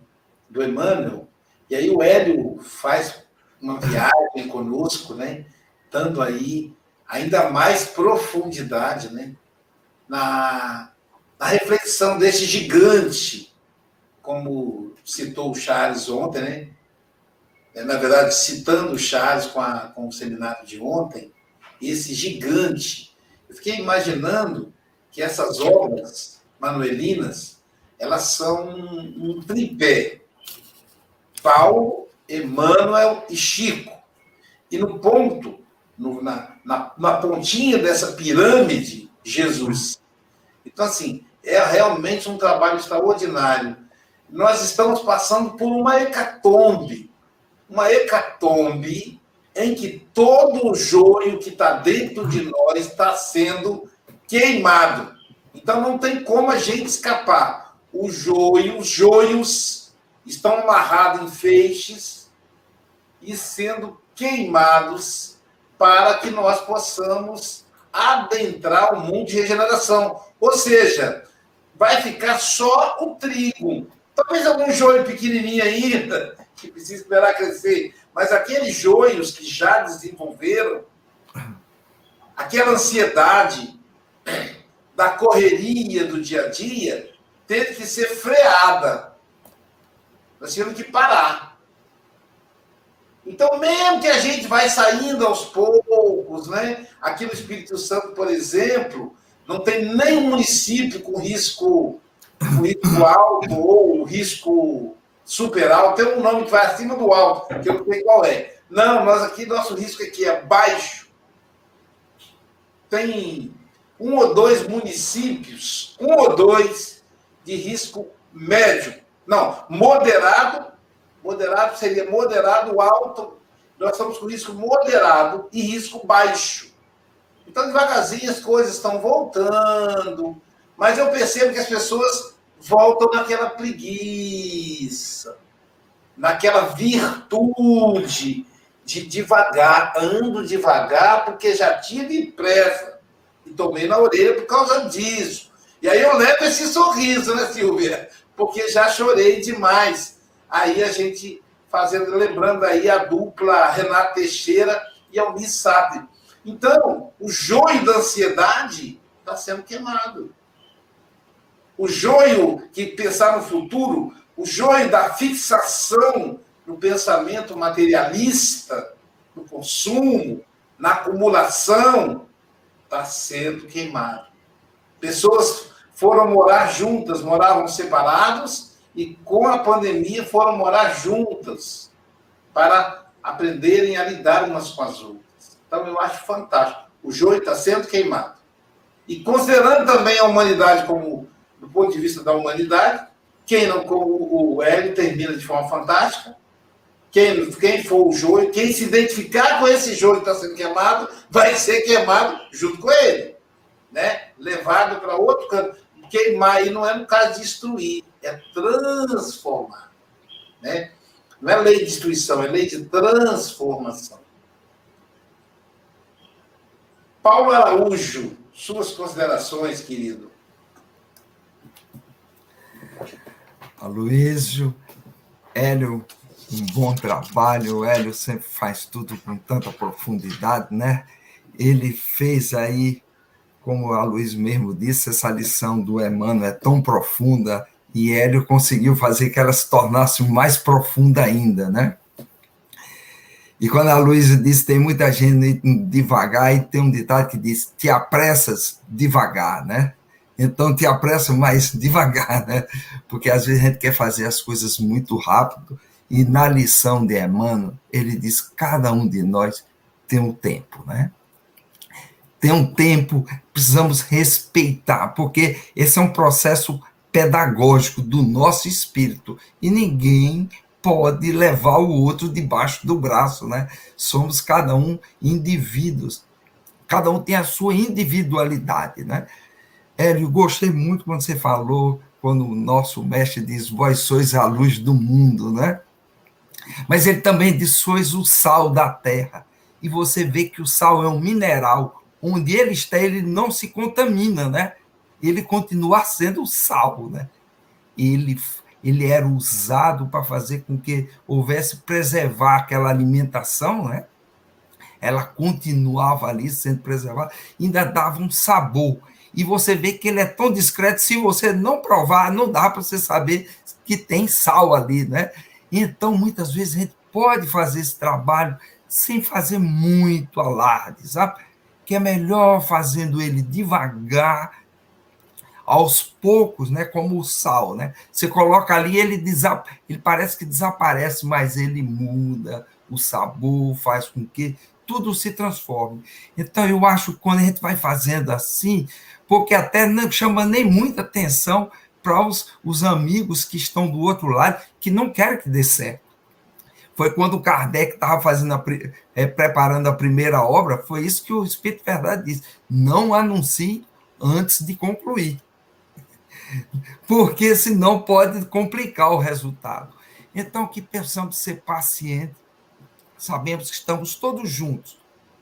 do Emmanuel, e aí o Hélio faz uma viagem conosco, né? Dando aí ainda mais profundidade, né? Na, na reflexão desse gigante, como citou o Charles ontem, né? É, na verdade, citando o Charles com, a, com o seminário de ontem, esse gigante. Eu fiquei imaginando que essas obras manuelinas, elas são um, tripé. Paulo, Emmanuel e Chico. E no ponto, no, na, na, na pontinha dessa pirâmide, Jesus. Então, assim, é realmente um trabalho extraordinário. Nós estamos passando por uma hecatombe. Uma hecatombe em que todo o joio que está dentro de nós está sendo queimado. Então não tem como a gente escapar. O joio, os joios estão amarrados em feixes e sendo queimados para que nós possamos adentrar o mundo de regeneração. Ou seja, vai ficar só o trigo. Talvez algum joio pequenininho ainda, que precisa esperar crescer, mas aqueles joios que já desenvolveram, aquela ansiedade da correria do dia a dia, teve que ser freada. Nós temos que parar. Então, mesmo que a gente vai saindo aos poucos, né? Aqui no Espírito Santo, por exemplo, não tem nenhum município com risco, com risco alto ou risco super alto, tem um nome que vai acima do alto, que eu não sei qual é. Não, nós aqui, nosso risco aqui é baixo. Tem um ou dois municípios, um ou dois de risco médio. Não, moderado, moderado seria moderado, alto. Nós estamos com risco moderado e risco baixo. Então, devagarzinho as coisas estão voltando, mas eu percebo que as pessoas voltam naquela preguiça, naquela virtude de devagar, ando devagar porque já tive pressa e tomei na orelha por causa disso. E aí eu levo esse sorriso, né, Silvia? Porque já chorei demais. Aí a gente fazendo, lembrando aí a dupla Renata Teixeira e Almir Sabe. Então, o joio da ansiedade está sendo queimado o joio que pensar no futuro, o joio da fixação no pensamento materialista, no consumo, na acumulação, está sendo queimado. Pessoas foram morar juntas, moravam separados, e com a pandemia foram morar juntas para aprenderem a lidar umas com as outras. Então eu acho fantástico. O joio está sendo queimado. E considerando também a humanidade como do ponto de vista da humanidade. Quem não, como o Hélio termina de forma fantástica. Quem, quem for o joio, quem se identificar com esse joio que está sendo queimado, vai ser queimado junto com ele. Né? Levado para outro canto. Queimar aí não é no caso de destruir, é transformar. Né? Não é lei de destruição, é lei de transformação. Paulo Araújo, suas considerações, querido. Aloysio, Hélio, um bom trabalho. O Hélio sempre faz tudo com tanta profundidade, né? Ele fez aí, como a Luiz mesmo disse, essa lição do Emmanuel é tão profunda e Hélio conseguiu fazer que ela se tornasse mais profunda ainda, né? E quando a Luísa disse tem muita gente devagar, e tem um ditado que diz te apressas devagar, né? Então te apressa mais devagar, né? Porque às vezes a gente quer fazer as coisas muito rápido. E na lição de Emmanuel, ele diz: cada um de nós tem um tempo, né? Tem um tempo, precisamos respeitar, porque esse é um processo pedagógico do nosso espírito e ninguém pode levar o outro debaixo do braço, né? Somos cada um indivíduos, cada um tem a sua individualidade, né? Hélio, gostei muito quando você falou, quando o nosso mestre diz, vós sois a luz do mundo, né? Mas ele também diz, sois o sal da terra. E você vê que o sal é um mineral, onde ele está, ele não se contamina, né? Ele continua sendo sal, né? Ele, ele era usado para fazer com que houvesse preservar aquela alimentação, né? Ela continuava ali sendo preservada, ainda dava um sabor e você vê que ele é tão discreto, se você não provar, não dá para você saber que tem sal ali, né? Então, muitas vezes, a gente pode fazer esse trabalho sem fazer muito alarde, sabe? Que é melhor fazendo ele devagar, aos poucos, né? Como o sal, né? Você coloca ali, ele, desap... ele parece que desaparece, mas ele muda o sabor, faz com que tudo se transforme. Então, eu acho que quando a gente vai fazendo assim, porque até não chama nem muita atenção para os, os amigos que estão do outro lado, que não querem que dê certo. Foi quando o Kardec estava fazendo a, é, preparando a primeira obra, foi isso que o Espírito Verdade disse: não anuncie antes de concluir. Porque senão pode complicar o resultado. Então, que pensamos ser pacientes, sabemos que estamos todos juntos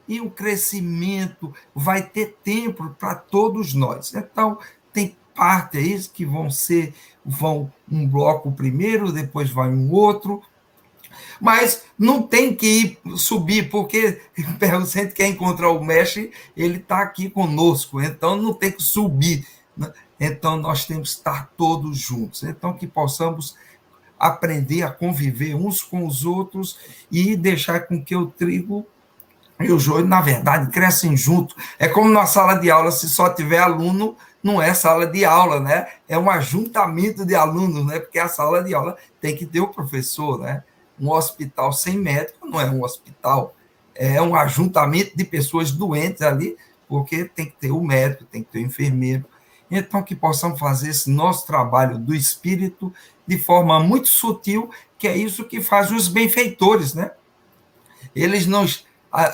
e o crescimento vai ter tempo para todos nós. Então, tem parte aí que vão ser, vão um bloco primeiro, depois vai um outro, mas não tem que ir subir, porque se a gente quer encontrar o mestre, ele está aqui conosco, então não tem que subir. Né? Então nós temos que estar todos juntos. Então que possamos aprender a conviver uns com os outros e deixar com que o trigo e o joio, na verdade, crescem junto. É como na sala de aula, se só tiver aluno, não é sala de aula, né? É um ajuntamento de alunos, né? Porque a sala de aula tem que ter o professor, né? Um hospital sem médico não é um hospital, é um ajuntamento de pessoas doentes ali, porque tem que ter o médico, tem que ter o enfermeiro. Então, que possamos fazer esse nosso trabalho do espírito de forma muito sutil, que é isso que faz os benfeitores, né? Eles não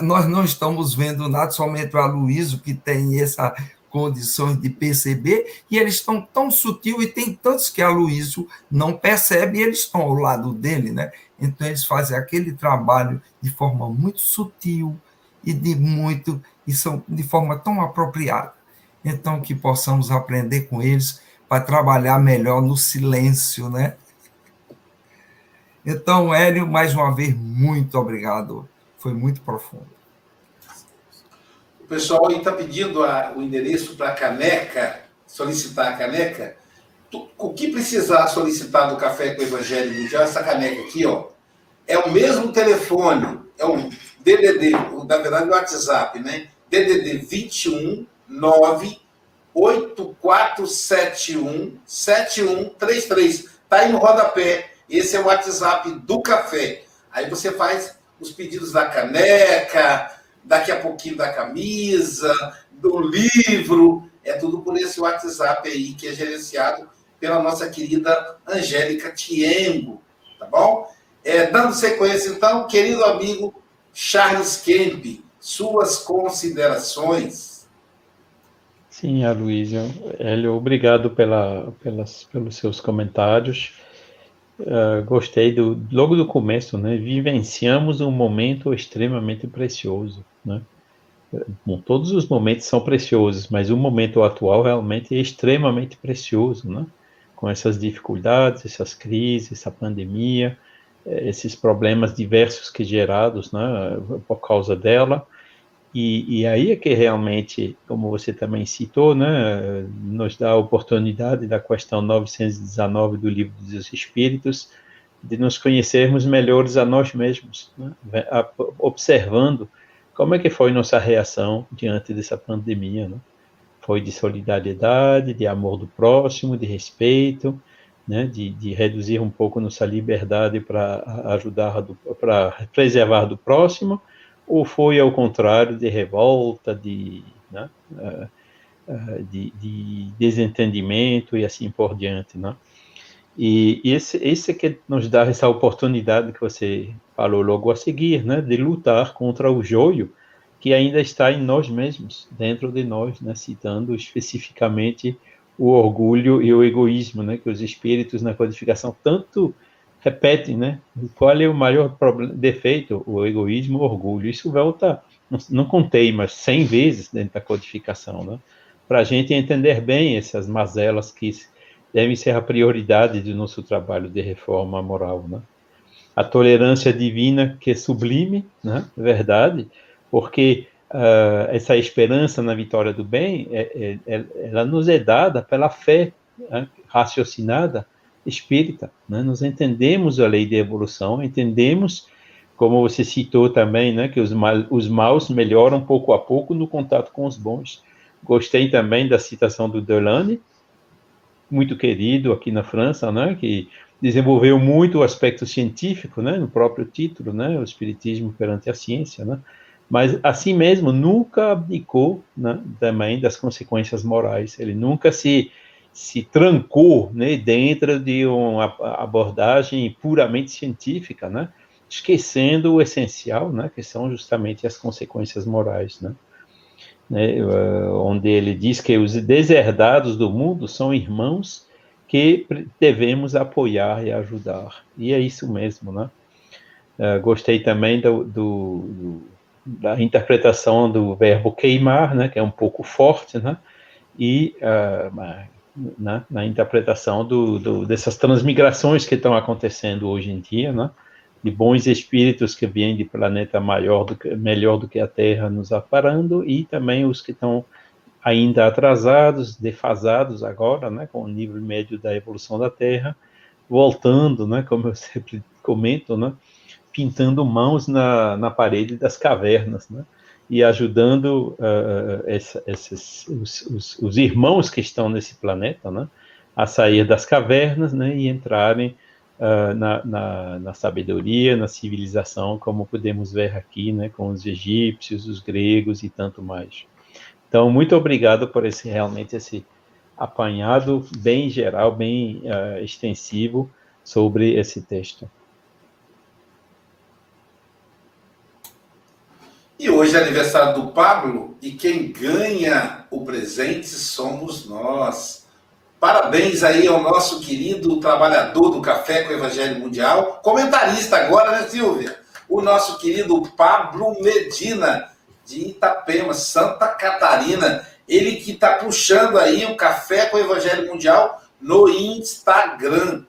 nós não estamos vendo nada, somente o Aloysio que tem essa condições de perceber, e eles estão tão sutil e tem tantos que a Luísio não percebe e eles estão ao lado dele, né? Então eles fazem aquele trabalho de forma muito sutil e de muito e são de forma tão apropriada. Então que possamos aprender com eles para trabalhar melhor no silêncio, né? Então, Hélio, mais uma vez, muito obrigado foi muito profundo. O pessoal aí está pedindo a, o endereço para a caneca, solicitar a caneca. O que precisar solicitar do Café com o Evangelho Mundial, essa caneca aqui, ó, é o mesmo telefone, é um DDD, na verdade o WhatsApp, né? DDD 21 9 8471 7133. Está aí no rodapé. Esse é o WhatsApp do café. Aí você faz os pedidos da caneca, daqui a pouquinho da camisa, do livro, é tudo por esse WhatsApp aí que é gerenciado pela nossa querida Angélica Tiembo, tá bom? É, dando sequência, então, querido amigo Charles Kemp, suas considerações. Sim, Aloysio. Hélio, obrigado pela, pelas, pelos seus comentários. Uh, gostei do logo do começo, né? Vivenciamos um momento extremamente precioso, né? Bom, todos os momentos são preciosos, mas o momento atual realmente é extremamente precioso, né? Com essas dificuldades, essas crises, essa pandemia, eh, esses problemas diversos que gerados, né? Por causa dela, e, e, aí é que realmente, como você também citou, né, nos dá a oportunidade da questão 919 do Livro dos Espíritos, de nos conhecermos melhores a nós mesmos, né, observando como é que foi nossa reação diante dessa pandemia. Né? foi de solidariedade, de amor do próximo, de respeito, né, de, de reduzir um pouco nossa liberdade para ajudar, para preservar do próximo, ou foi ao contrário de revolta, de, né, uh, uh, de, de, desentendimento e assim por diante, né? E, esse, esse que nos dá essa oportunidade que você falou logo a seguir, né, de lutar contra o joio que ainda está em nós mesmos, dentro de nós, né, citando especificamente o orgulho e o egoísmo, né, que os espíritos na codificação tanto repetem, né? Qual é o maior problema, defeito? O egoísmo, o orgulho. Isso volta, não, não contei, mas 100 vezes dentro da codificação, né? Para a gente entender bem essas mazelas que devem ser a prioridade do nosso trabalho de reforma moral, né? A tolerância divina que é sublime, né? Verdade, porque uh, essa esperança na vitória do bem, é, é, é, ela nos é dada pela fé né, raciocinada espírita. Né? Nós entendemos a lei de evolução, entendemos, como você citou também, né, que os, mal, os maus melhoram pouco a pouco no contato com os bons. Gostei também da citação do Delane, muito querido aqui na França, né, que desenvolveu muito o aspecto científico, né, no próprio título, né, o espiritismo perante a ciência, né, mas assim mesmo nunca abdicou né, também das consequências morais. Ele nunca se se trancou né, dentro de uma abordagem puramente científica, né, esquecendo o essencial, né, que são justamente as consequências morais, né, né, eh, onde ele diz que os desherdados do mundo são irmãos que devemos apoiar e ajudar. E é isso mesmo, né? Uh, gostei também do, do, do da interpretação do verbo queimar, né, que é um pouco forte, né, e uh, na, na, interpretação do, do, dessas transmigrações que estão acontecendo hoje em dia, né, de bons espíritos que vêm de planeta maior do que, melhor do que a Terra nos aparando e também os que estão ainda atrasados, defasados agora, né, com o nível médio da evolução da Terra, voltando, né, como eu sempre comento, né, pintando mãos na, na parede das cavernas, né? E ajudando uh, essa, os, os, os, irmãos que estão nesse planeta, né? A sair das cavernas, né? E entrarem uh, na, na, na, sabedoria, na civilização, como podemos ver aqui, né? Com os egípcios, os gregos e tanto mais. Então, muito obrigado por esse realmente esse apanhado bem geral, bem uh, extensivo sobre esse texto. E hoje é aniversário do Pablo e quem ganha o presente somos nós. Parabéns aí ao nosso querido trabalhador do Café com o Evangelho Mundial, comentarista agora, né, Silvia? O nosso querido Pablo Medina, de Itapema, Santa Catarina. Ele que está puxando aí o Café com o Evangelho Mundial no Instagram.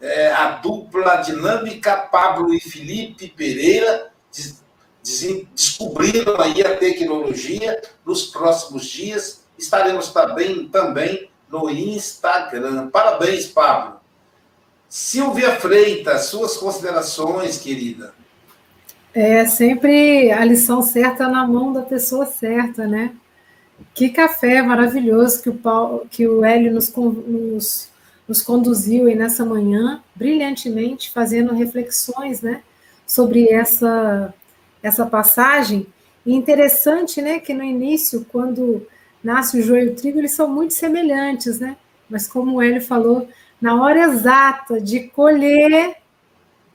É, a dupla dinâmica Pablo e Felipe Pereira descobriram aí a tecnologia. Nos próximos dias estaremos também, também no Instagram. Parabéns, Pablo. Silvia Freitas, suas considerações, querida. É sempre a lição certa na mão da pessoa certa, né? Que café maravilhoso que o, Paulo, que o Hélio nos, nos, nos conduziu aí nessa manhã, brilhantemente, fazendo reflexões, né? Sobre essa essa passagem. E interessante, né, que no início, quando nasce o joio e o trigo, eles são muito semelhantes, né? Mas como o Hélio falou, na hora exata de colher,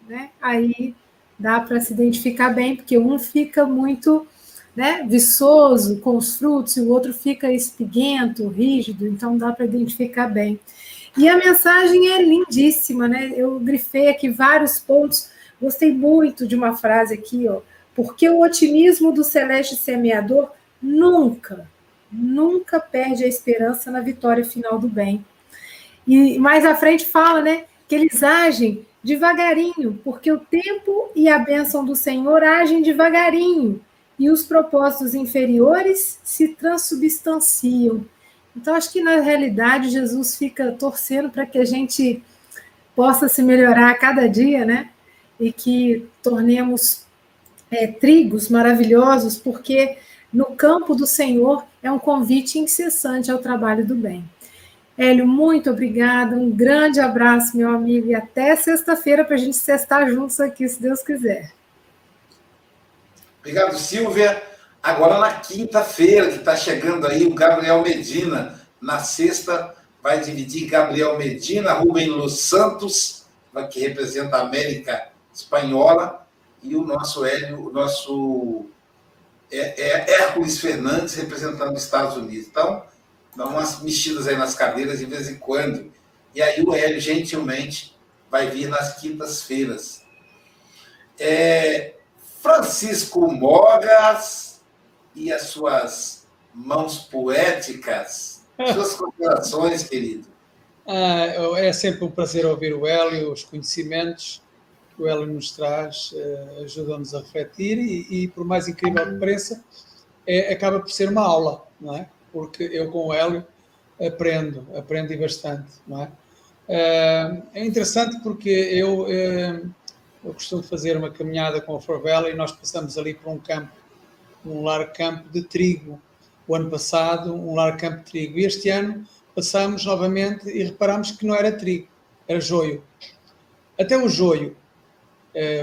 né, aí dá para se identificar bem, porque um fica muito né, viçoso com os frutos e o outro fica espiguento, rígido, então dá para identificar bem. E a mensagem é lindíssima, né? Eu grifei aqui vários pontos, gostei muito de uma frase aqui, ó porque o otimismo do celeste semeador nunca, nunca perde a esperança na vitória final do bem. E mais à frente fala, né, que eles agem devagarinho, porque o tempo e a bênção do Senhor agem devagarinho, e os propósitos inferiores se transubstanciam. Então, acho que na realidade Jesus fica torcendo para que a gente possa se melhorar a cada dia, né? E que tornemos é, trigos maravilhosos, porque no campo do Senhor é um convite incessante ao trabalho do bem. Hélio, muito obrigada, um grande abraço, meu amigo, e até sexta-feira para a gente estar juntos aqui, se Deus quiser. Obrigado, Silvia. Agora na quinta-feira, que está chegando aí, o Gabriel Medina. Na sexta, vai dividir Gabriel Medina, Rubem Los Santos, que representa a América Espanhola, e o nosso Hélio, o nosso é, é Hércules Fernandes, representando os Estados Unidos. Então, dá umas mexidas aí nas cadeiras de vez em quando. E aí o Hélio, gentilmente, vai vir nas quintas-feiras. É, Francisco Mogas e as suas mãos poéticas. Suas considerações, querido. Ah, é sempre um prazer ouvir o Hélio, os conhecimentos que o Hélio nos traz eh, ajudam-nos a refletir e, e, por mais incrível que pareça, é, acaba por ser uma aula, não é? Porque eu com o Hélio aprendo, aprendo bastante, não é? Eh, é interessante porque eu, eh, eu costumo fazer uma caminhada com a Favela e nós passamos ali por um campo, um largo campo de trigo. O ano passado, um largo campo de trigo. E este ano passamos novamente e reparamos que não era trigo, era joio. Até o joio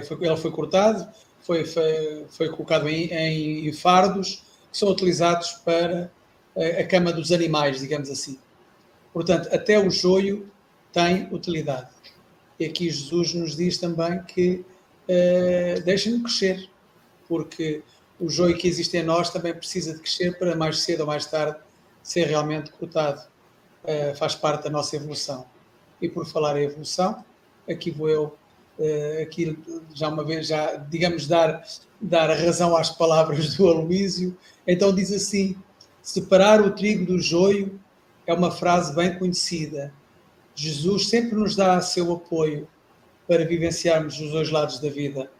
foi, ele foi cortado, foi, foi, foi colocado em, em, fardos que são utilizados para a, cama dos animais, digamos assim. Portanto, até o joio tem utilidade. E aqui Jesus nos diz também que uh, deixem-no crescer, porque o joio que existe em nós também precisa de crescer para mais cedo ou mais tarde ser realmente cortado. Uh, faz parte da nossa evolução. E por falar em evolução, aqui vou eu uh, aqui já uma vez, já, digamos, dar, dar razão às palavras do Aloísio. Então diz assim: separar o trigo do joio é uma frase bem conhecida. Jesus sempre nos dá seu apoio para vivenciarmos os dois lados da vida.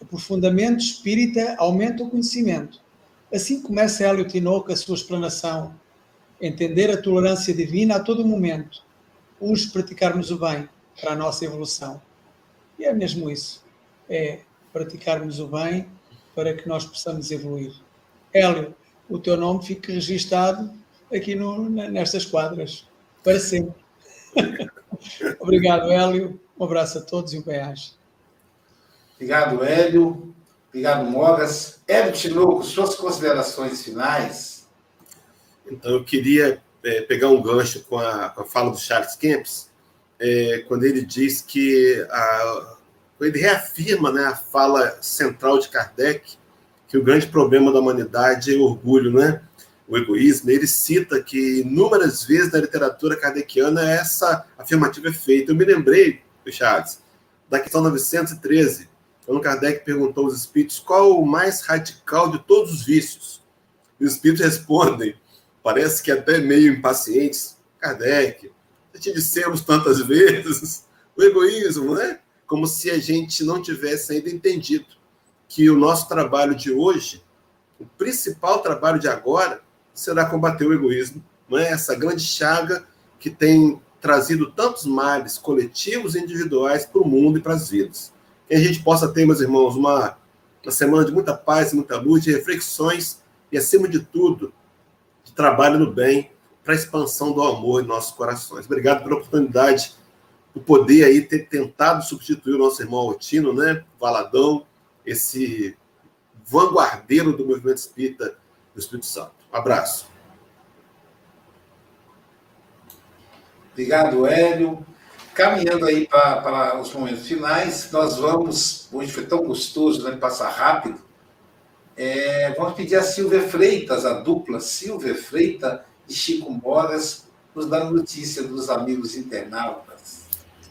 O aprofundamento espírita aumenta o conhecimento. Assim começa Hélio Tinoco a sua explanação. Entender a tolerância divina a todo momento. Os praticarmos o bem para a nossa evolução. E é mesmo isso. É praticarmos o bem para que nós possamos evoluir. Hélio, o teu nome fica registado aqui no, nestas quadras, para sempre. Obrigado, Hélio. Um abraço a todos e um bem Obrigado, Hélio. Obrigado, Mogas. Hélio Tinoco, suas considerações finais. Então, eu queria é, pegar um gancho com a, com a fala do Charles Kempis, é, quando ele diz que a, ele reafirma né, a fala central de Kardec que o grande problema da humanidade é o orgulho, né? o egoísmo. Ele cita que inúmeras vezes na literatura kardeciana essa afirmativa é feita. Eu me lembrei, Chaves, da questão 913, quando Kardec perguntou aos espíritos qual o mais radical de todos os vícios. E os espíritos respondem, parece que até meio impacientes, Kardec, te dissemos tantas vezes, o egoísmo, né? Como se a gente não tivesse ainda entendido que o nosso trabalho de hoje, o principal trabalho de agora, será combater o egoísmo, não é? Essa grande chaga que tem trazido tantos males coletivos e individuais para o mundo e para as vidas. Que a gente possa ter, meus irmãos, uma, uma semana de muita paz, muita luz, de reflexões e, acima de tudo, de trabalho no bem, para a expansão do amor em nossos corações. Obrigado pela oportunidade, o poder aí ter tentado substituir o nosso irmão Altino, né? Valadão, esse vanguardeiro do movimento espírita do Espírito Santo. Um abraço. Obrigado, Hélio. Caminhando aí para, para os momentos finais, nós vamos. Hoje foi tão gostoso, né? Passar rápido. É, vamos pedir a Silvia Freitas, a dupla Silvia Freitas e Chico Moras nos dando notícia dos amigos internautas.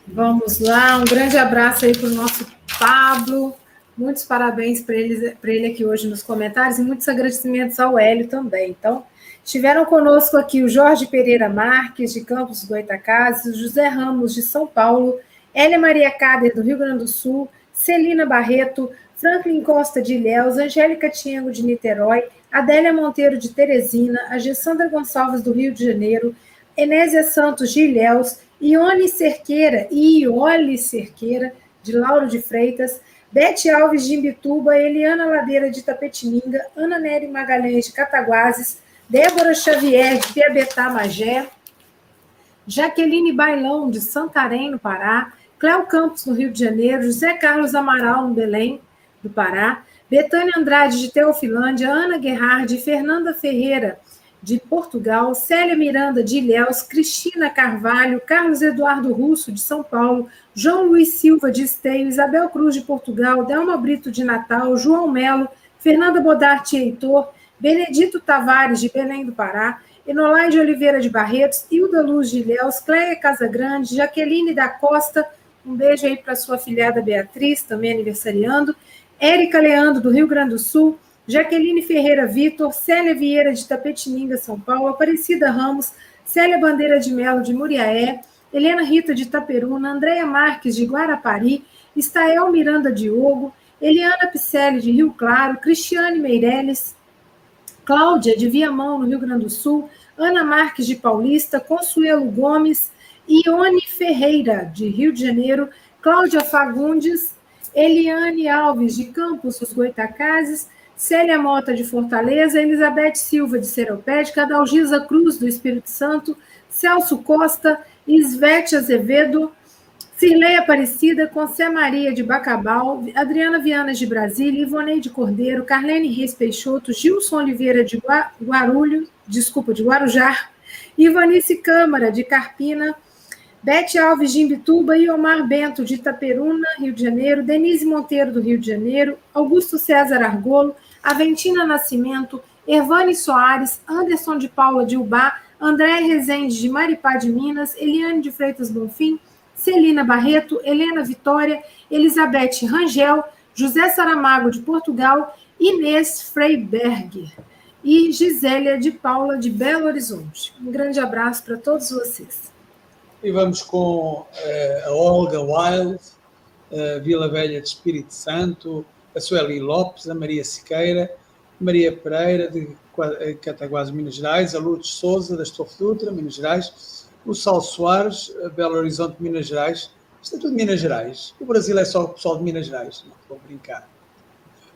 Vamos lá, um grande abraço aí para o nosso Pablo. Muitos parabéns para ele, ele aqui hoje nos comentários e muitos agradecimentos ao Hélio também. Então, estiveram conosco aqui o Jorge Pereira Marques, de Campos Goitacazes, José Ramos, de São Paulo, Hélia Maria Cader, do Rio Grande do Sul, Celina Barreto, Franklin Costa de Ilhéus, Angélica Tiengo, de Niterói, Adélia Monteiro de Teresina, a Gessandra Gonçalves do Rio de Janeiro, Enésia Santos de Ilhéus, Ione Cerqueira e Iole Cerqueira de Lauro de Freitas, Bete Alves de Imbituba, Eliana Ladeira de Tapetininga, Ana Nery Magalhães de Cataguases, Débora Xavier, de Piabetá, Magé, Jaqueline Bailão, de Santarém, no Pará, Cléo Campos, no Rio de Janeiro, José Carlos Amaral, no Belém, do Pará, Betânia Andrade, de Teofilândia, Ana Guerrard, Fernanda Ferreira, de Portugal, Célia Miranda, de Ilhéus, Cristina Carvalho, Carlos Eduardo Russo, de São Paulo, João Luiz Silva, de Esteio, Isabel Cruz, de Portugal, Delma Brito, de Natal, João Melo, Fernanda Bodarte Heitor, Benedito Tavares, de Belém do Pará, Enolaide Oliveira de Barretos, Hilda Luz de Ilhéus, Cléia Casagrande, Jaqueline da Costa, um beijo aí para sua filhada Beatriz, também aniversariando, Érica Leandro, do Rio Grande do Sul, Jaqueline Ferreira Vitor, Célia Vieira de Tapetininga, São Paulo, Aparecida Ramos, Célia Bandeira de Melo de Muriaé, Helena Rita de Itaperuna, Andréia Marques de Guarapari, Estael Miranda Diogo, Eliana Picelli de Rio Claro, Cristiane Meireles, Cláudia de Viamão, no Rio Grande do Sul, Ana Marques de Paulista, Consuelo Gomes, Ione Ferreira, de Rio de Janeiro, Cláudia Fagundes, Eliane Alves, de Campos dos Goitacazes, Célia Mota, de Fortaleza, Elizabeth Silva, de Seropédica, Adalgisa Cruz, do Espírito Santo, Celso Costa, Isvete Azevedo, Cirlei Aparecida, Concé Maria de Bacabal, Adriana Viana de Brasília, Ivonei de Cordeiro, Carlene Reis Peixoto, Gilson Oliveira de Guarulho, desculpa, de Guarujá, Ivanice Câmara de Carpina, Bete Alves de Imbituba, Iomar Bento de Itaperuna, Rio de Janeiro, Denise Monteiro do Rio de Janeiro, Augusto César Argolo, Aventina Nascimento, Ervane Soares, Anderson de Paula de Ubá, André Rezende de Maripá de Minas, Eliane de Freitas Bonfim, Celina Barreto, Helena Vitória, Elizabeth Rangel, José Saramago de Portugal, Inês Freiberger e Gisélia de Paula de Belo Horizonte. Um grande abraço para todos vocês. E vamos com uh, a Olga Wild, uh, Vila Velha de Espírito Santo, a Sueli Lopes, a Maria Siqueira, Maria Pereira, de Cataguás, Minas Gerais, a Lourdes Souza, da Estofo Dutra, Minas Gerais, o Sal Soares, Belo Horizonte, Minas Gerais. Isto é tudo Minas Gerais. O Brasil é só o pessoal de Minas Gerais, não vou brincar.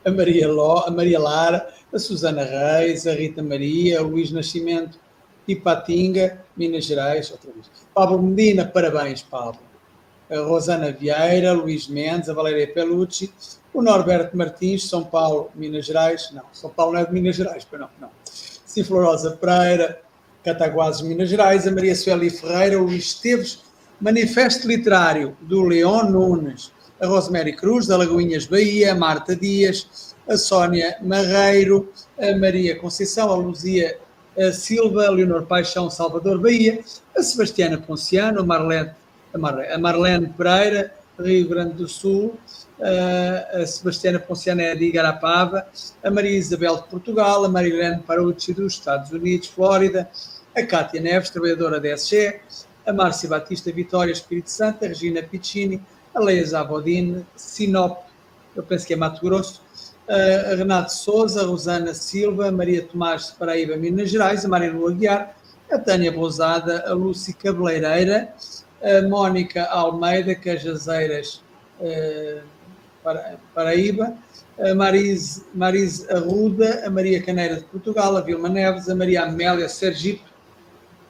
A Maria, Ló, a Maria Lara, a Susana Reis, a Rita Maria, o Luís Nascimento, Ipatinga, Minas Gerais, outra vez. Pablo Medina, parabéns, Pablo. A Rosana Vieira, Luís Mendes, a Valéria Pelucci, o Norberto Martins, São Paulo, Minas Gerais. Não, São Paulo não é de Minas Gerais, não, não. Ciflorosa Pereira, Cataguases, Minas Gerais. A Maria Sueli Ferreira, o Luís Esteves, Manifesto Literário do Leon Nunes. A Rosemary Cruz, da Lagoinhas Bahia. A Marta Dias, a Sónia Marreiro, a Maria Conceição, a Luzia a Silva, a Leonor Paixão, Salvador Bahia, a Sebastiana Ponciano, a Marlene, a Marlene, a Marlene Pereira, Rio Grande do Sul, a Sebastiana Ponciana de Igarapava, a Maria Isabel de Portugal, a Marilene Parucci dos Estados Unidos, Flórida, a Cátia Neves, trabalhadora da SG, a Márcia Batista Vitória, Espírito Santo, a Regina Piccini, a Leia Zavodine, Sinop, eu penso que é Mato Grosso, a Renato Souza, a Rosana Silva, a Maria Tomás de Paraíba, Minas Gerais, a Maria Lua Aguiar, a Tânia Bousada, a Lúcia Cabeleireira, a Mónica Almeida, Cajazeiras, uh, Paraíba, a Marise, Marise Arruda, a Maria Caneira de Portugal, a Vilma Neves, a Maria Amélia Sergipe,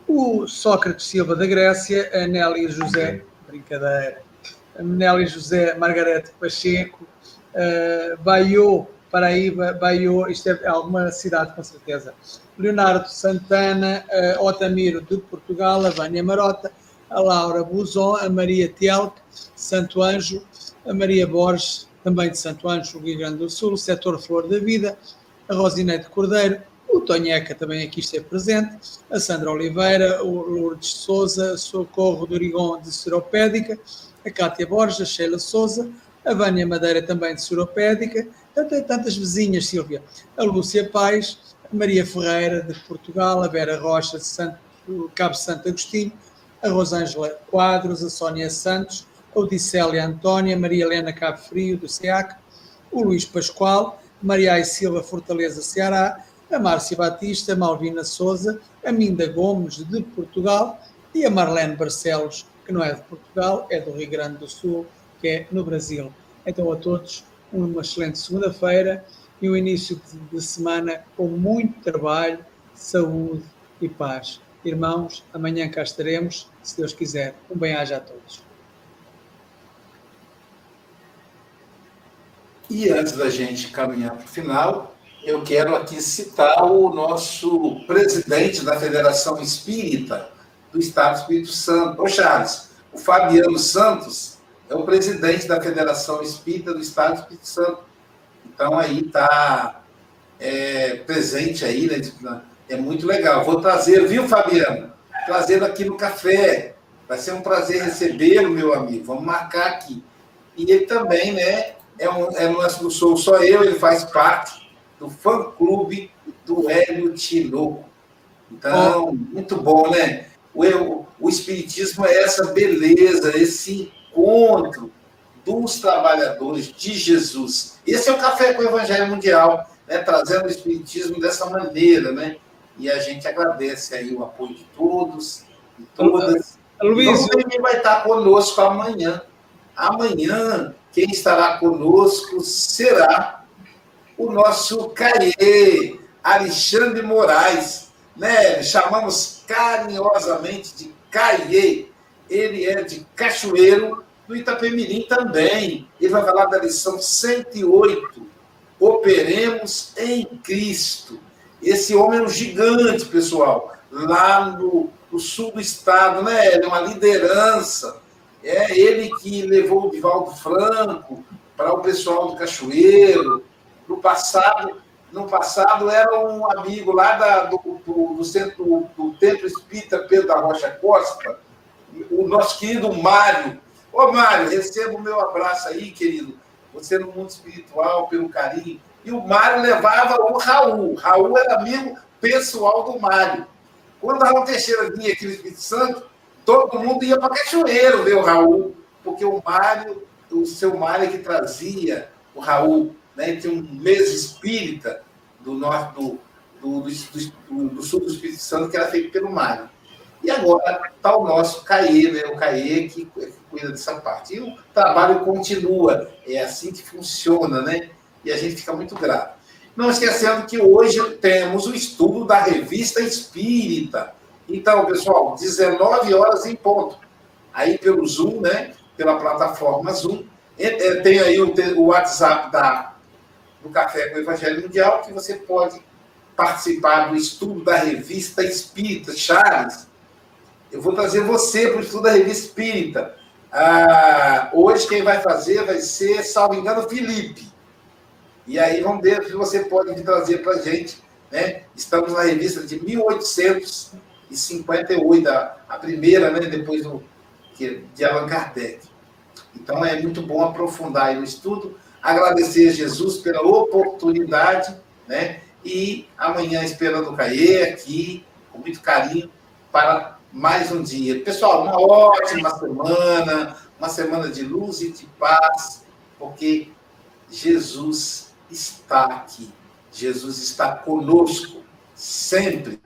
o Sócrates Silva da Grécia, a Nélia José, brincadeira, a Nélia José Margarete Pacheco, uh, Baiô, Paraíba, Baiô, isto é alguma cidade com certeza. Leonardo Santana, uh, Otamiro de Portugal, a Vânia Marota, a Laura Buzon, a Maria Tielk, Santo Anjo, a Maria Borges, também de Santo Anjo, Rio Grande do Sul, setor Flor da Vida, a Rosineide Cordeiro, o Tonheca também aqui esteve presente, a Sandra Oliveira, o Lourdes Souza, Socorro do Origon de Seropédica, a Cátia Borges, a Sheila Souza, a Vânia Madeira também de Seropédica, tantas, tantas vizinhas, Silvia, a Lúcia Pais, a Maria Ferreira de Portugal, a Vera Rocha de Santo, Cabo Santo Agostinho, a Rosângela Quadros, a Sónia Santos, a Odissélia Antónia, Maria Helena Cabo Frio, do SEAC, o Luís Pascoal, Maria Ai Silva Fortaleza, Ceará, a Márcia Batista, a Malvina Souza, a Minda Gomes, de Portugal, e a Marlene Barcelos, que não é de Portugal, é do Rio Grande do Sul, que é no Brasil. Então, a todos, uma excelente segunda-feira e um início de semana com muito trabalho, saúde e paz. Irmãos, amanhã cá estaremos, se Deus quiser. Um bem-aja a todos. E antes da gente caminhar para o final, eu quero aqui citar o nosso presidente da Federação Espírita do Estado do Espírito Santo, ô Charles, o Fabiano Santos é o presidente da Federação Espírita do Estado do Espírito Santo. Então aí está é, presente aí, né? É muito legal. Vou trazer, viu, Fabiano? Trazendo aqui no café. Vai ser um prazer recebê-lo, meu amigo. Vamos marcar aqui. E ele também, né? É um, é, não sou só eu, ele faz parte do fã-clube do Hélio Tinoco. Então, muito bom, né? O, o Espiritismo é essa beleza, esse encontro dos trabalhadores de Jesus. Esse é o Café com o Evangelho Mundial, né? trazendo o Espiritismo dessa maneira, né? E a gente agradece aí o apoio de todos, de todas. Luiz, quem vai estar conosco amanhã. Amanhã, quem estará conosco será o nosso Caie, Alexandre Moraes, né? Chamamos carinhosamente de Caie. Ele é de Cachoeiro, do Itapemirim também. Ele vai falar da lição 108. Operemos em Cristo. Esse homem é um gigante, pessoal, lá no, no sul do estado, né? Ele é uma liderança. É ele que levou o Divaldo Franco para o pessoal do Cachoeiro. No passado, no passado era um amigo lá da, do, do, do, centro do, do Templo Espírita Pedro da Rocha Costa, o nosso querido Mário. Ô, Mário, receba o meu abraço aí, querido. Você no mundo espiritual, pelo carinho e o Mário levava o Raul. Raul era amigo pessoal do Mário. Quando o Raul Teixeira vinha aqui no Espírito Santo, todo mundo ia para Cachoeiro ver o Raul, porque o Mário, o seu Mário que trazia o Raul, né? Tem um mês espírita do norte do, do, do, do, sul do Espírito Santo que era feito pelo Mário. E agora está o nosso CAE, né? o CAE que, cuida dessa parte. E o trabalho continua, é assim que funciona, né? e a gente fica muito grato. Não esquecendo que hoje temos o estudo da revista Espírita. Então, pessoal, 19 horas em ponto. Aí pelo Zoom, né? Pela plataforma Zoom. Tem aí o WhatsApp da, do Café com o Evangelho Mundial, que você pode participar do estudo da revista Espírita. Charles, eu vou trazer você para o estudo da revista Espírita. Ah, hoje quem vai fazer vai ser, salvo engano, Felipe. E aí vamos ver o que você pode trazer para a gente. Né? Estamos na revista de 1858, a, a primeira, né? depois do, de Allan Kardec. Então é muito bom aprofundar no estudo, agradecer a Jesus pela oportunidade, né? E amanhã esperando o Caê aqui, com muito carinho, para mais um dia. Pessoal, uma ótima semana, uma semana de luz e de paz, porque Jesus está aqui. Jesus está conosco sempre.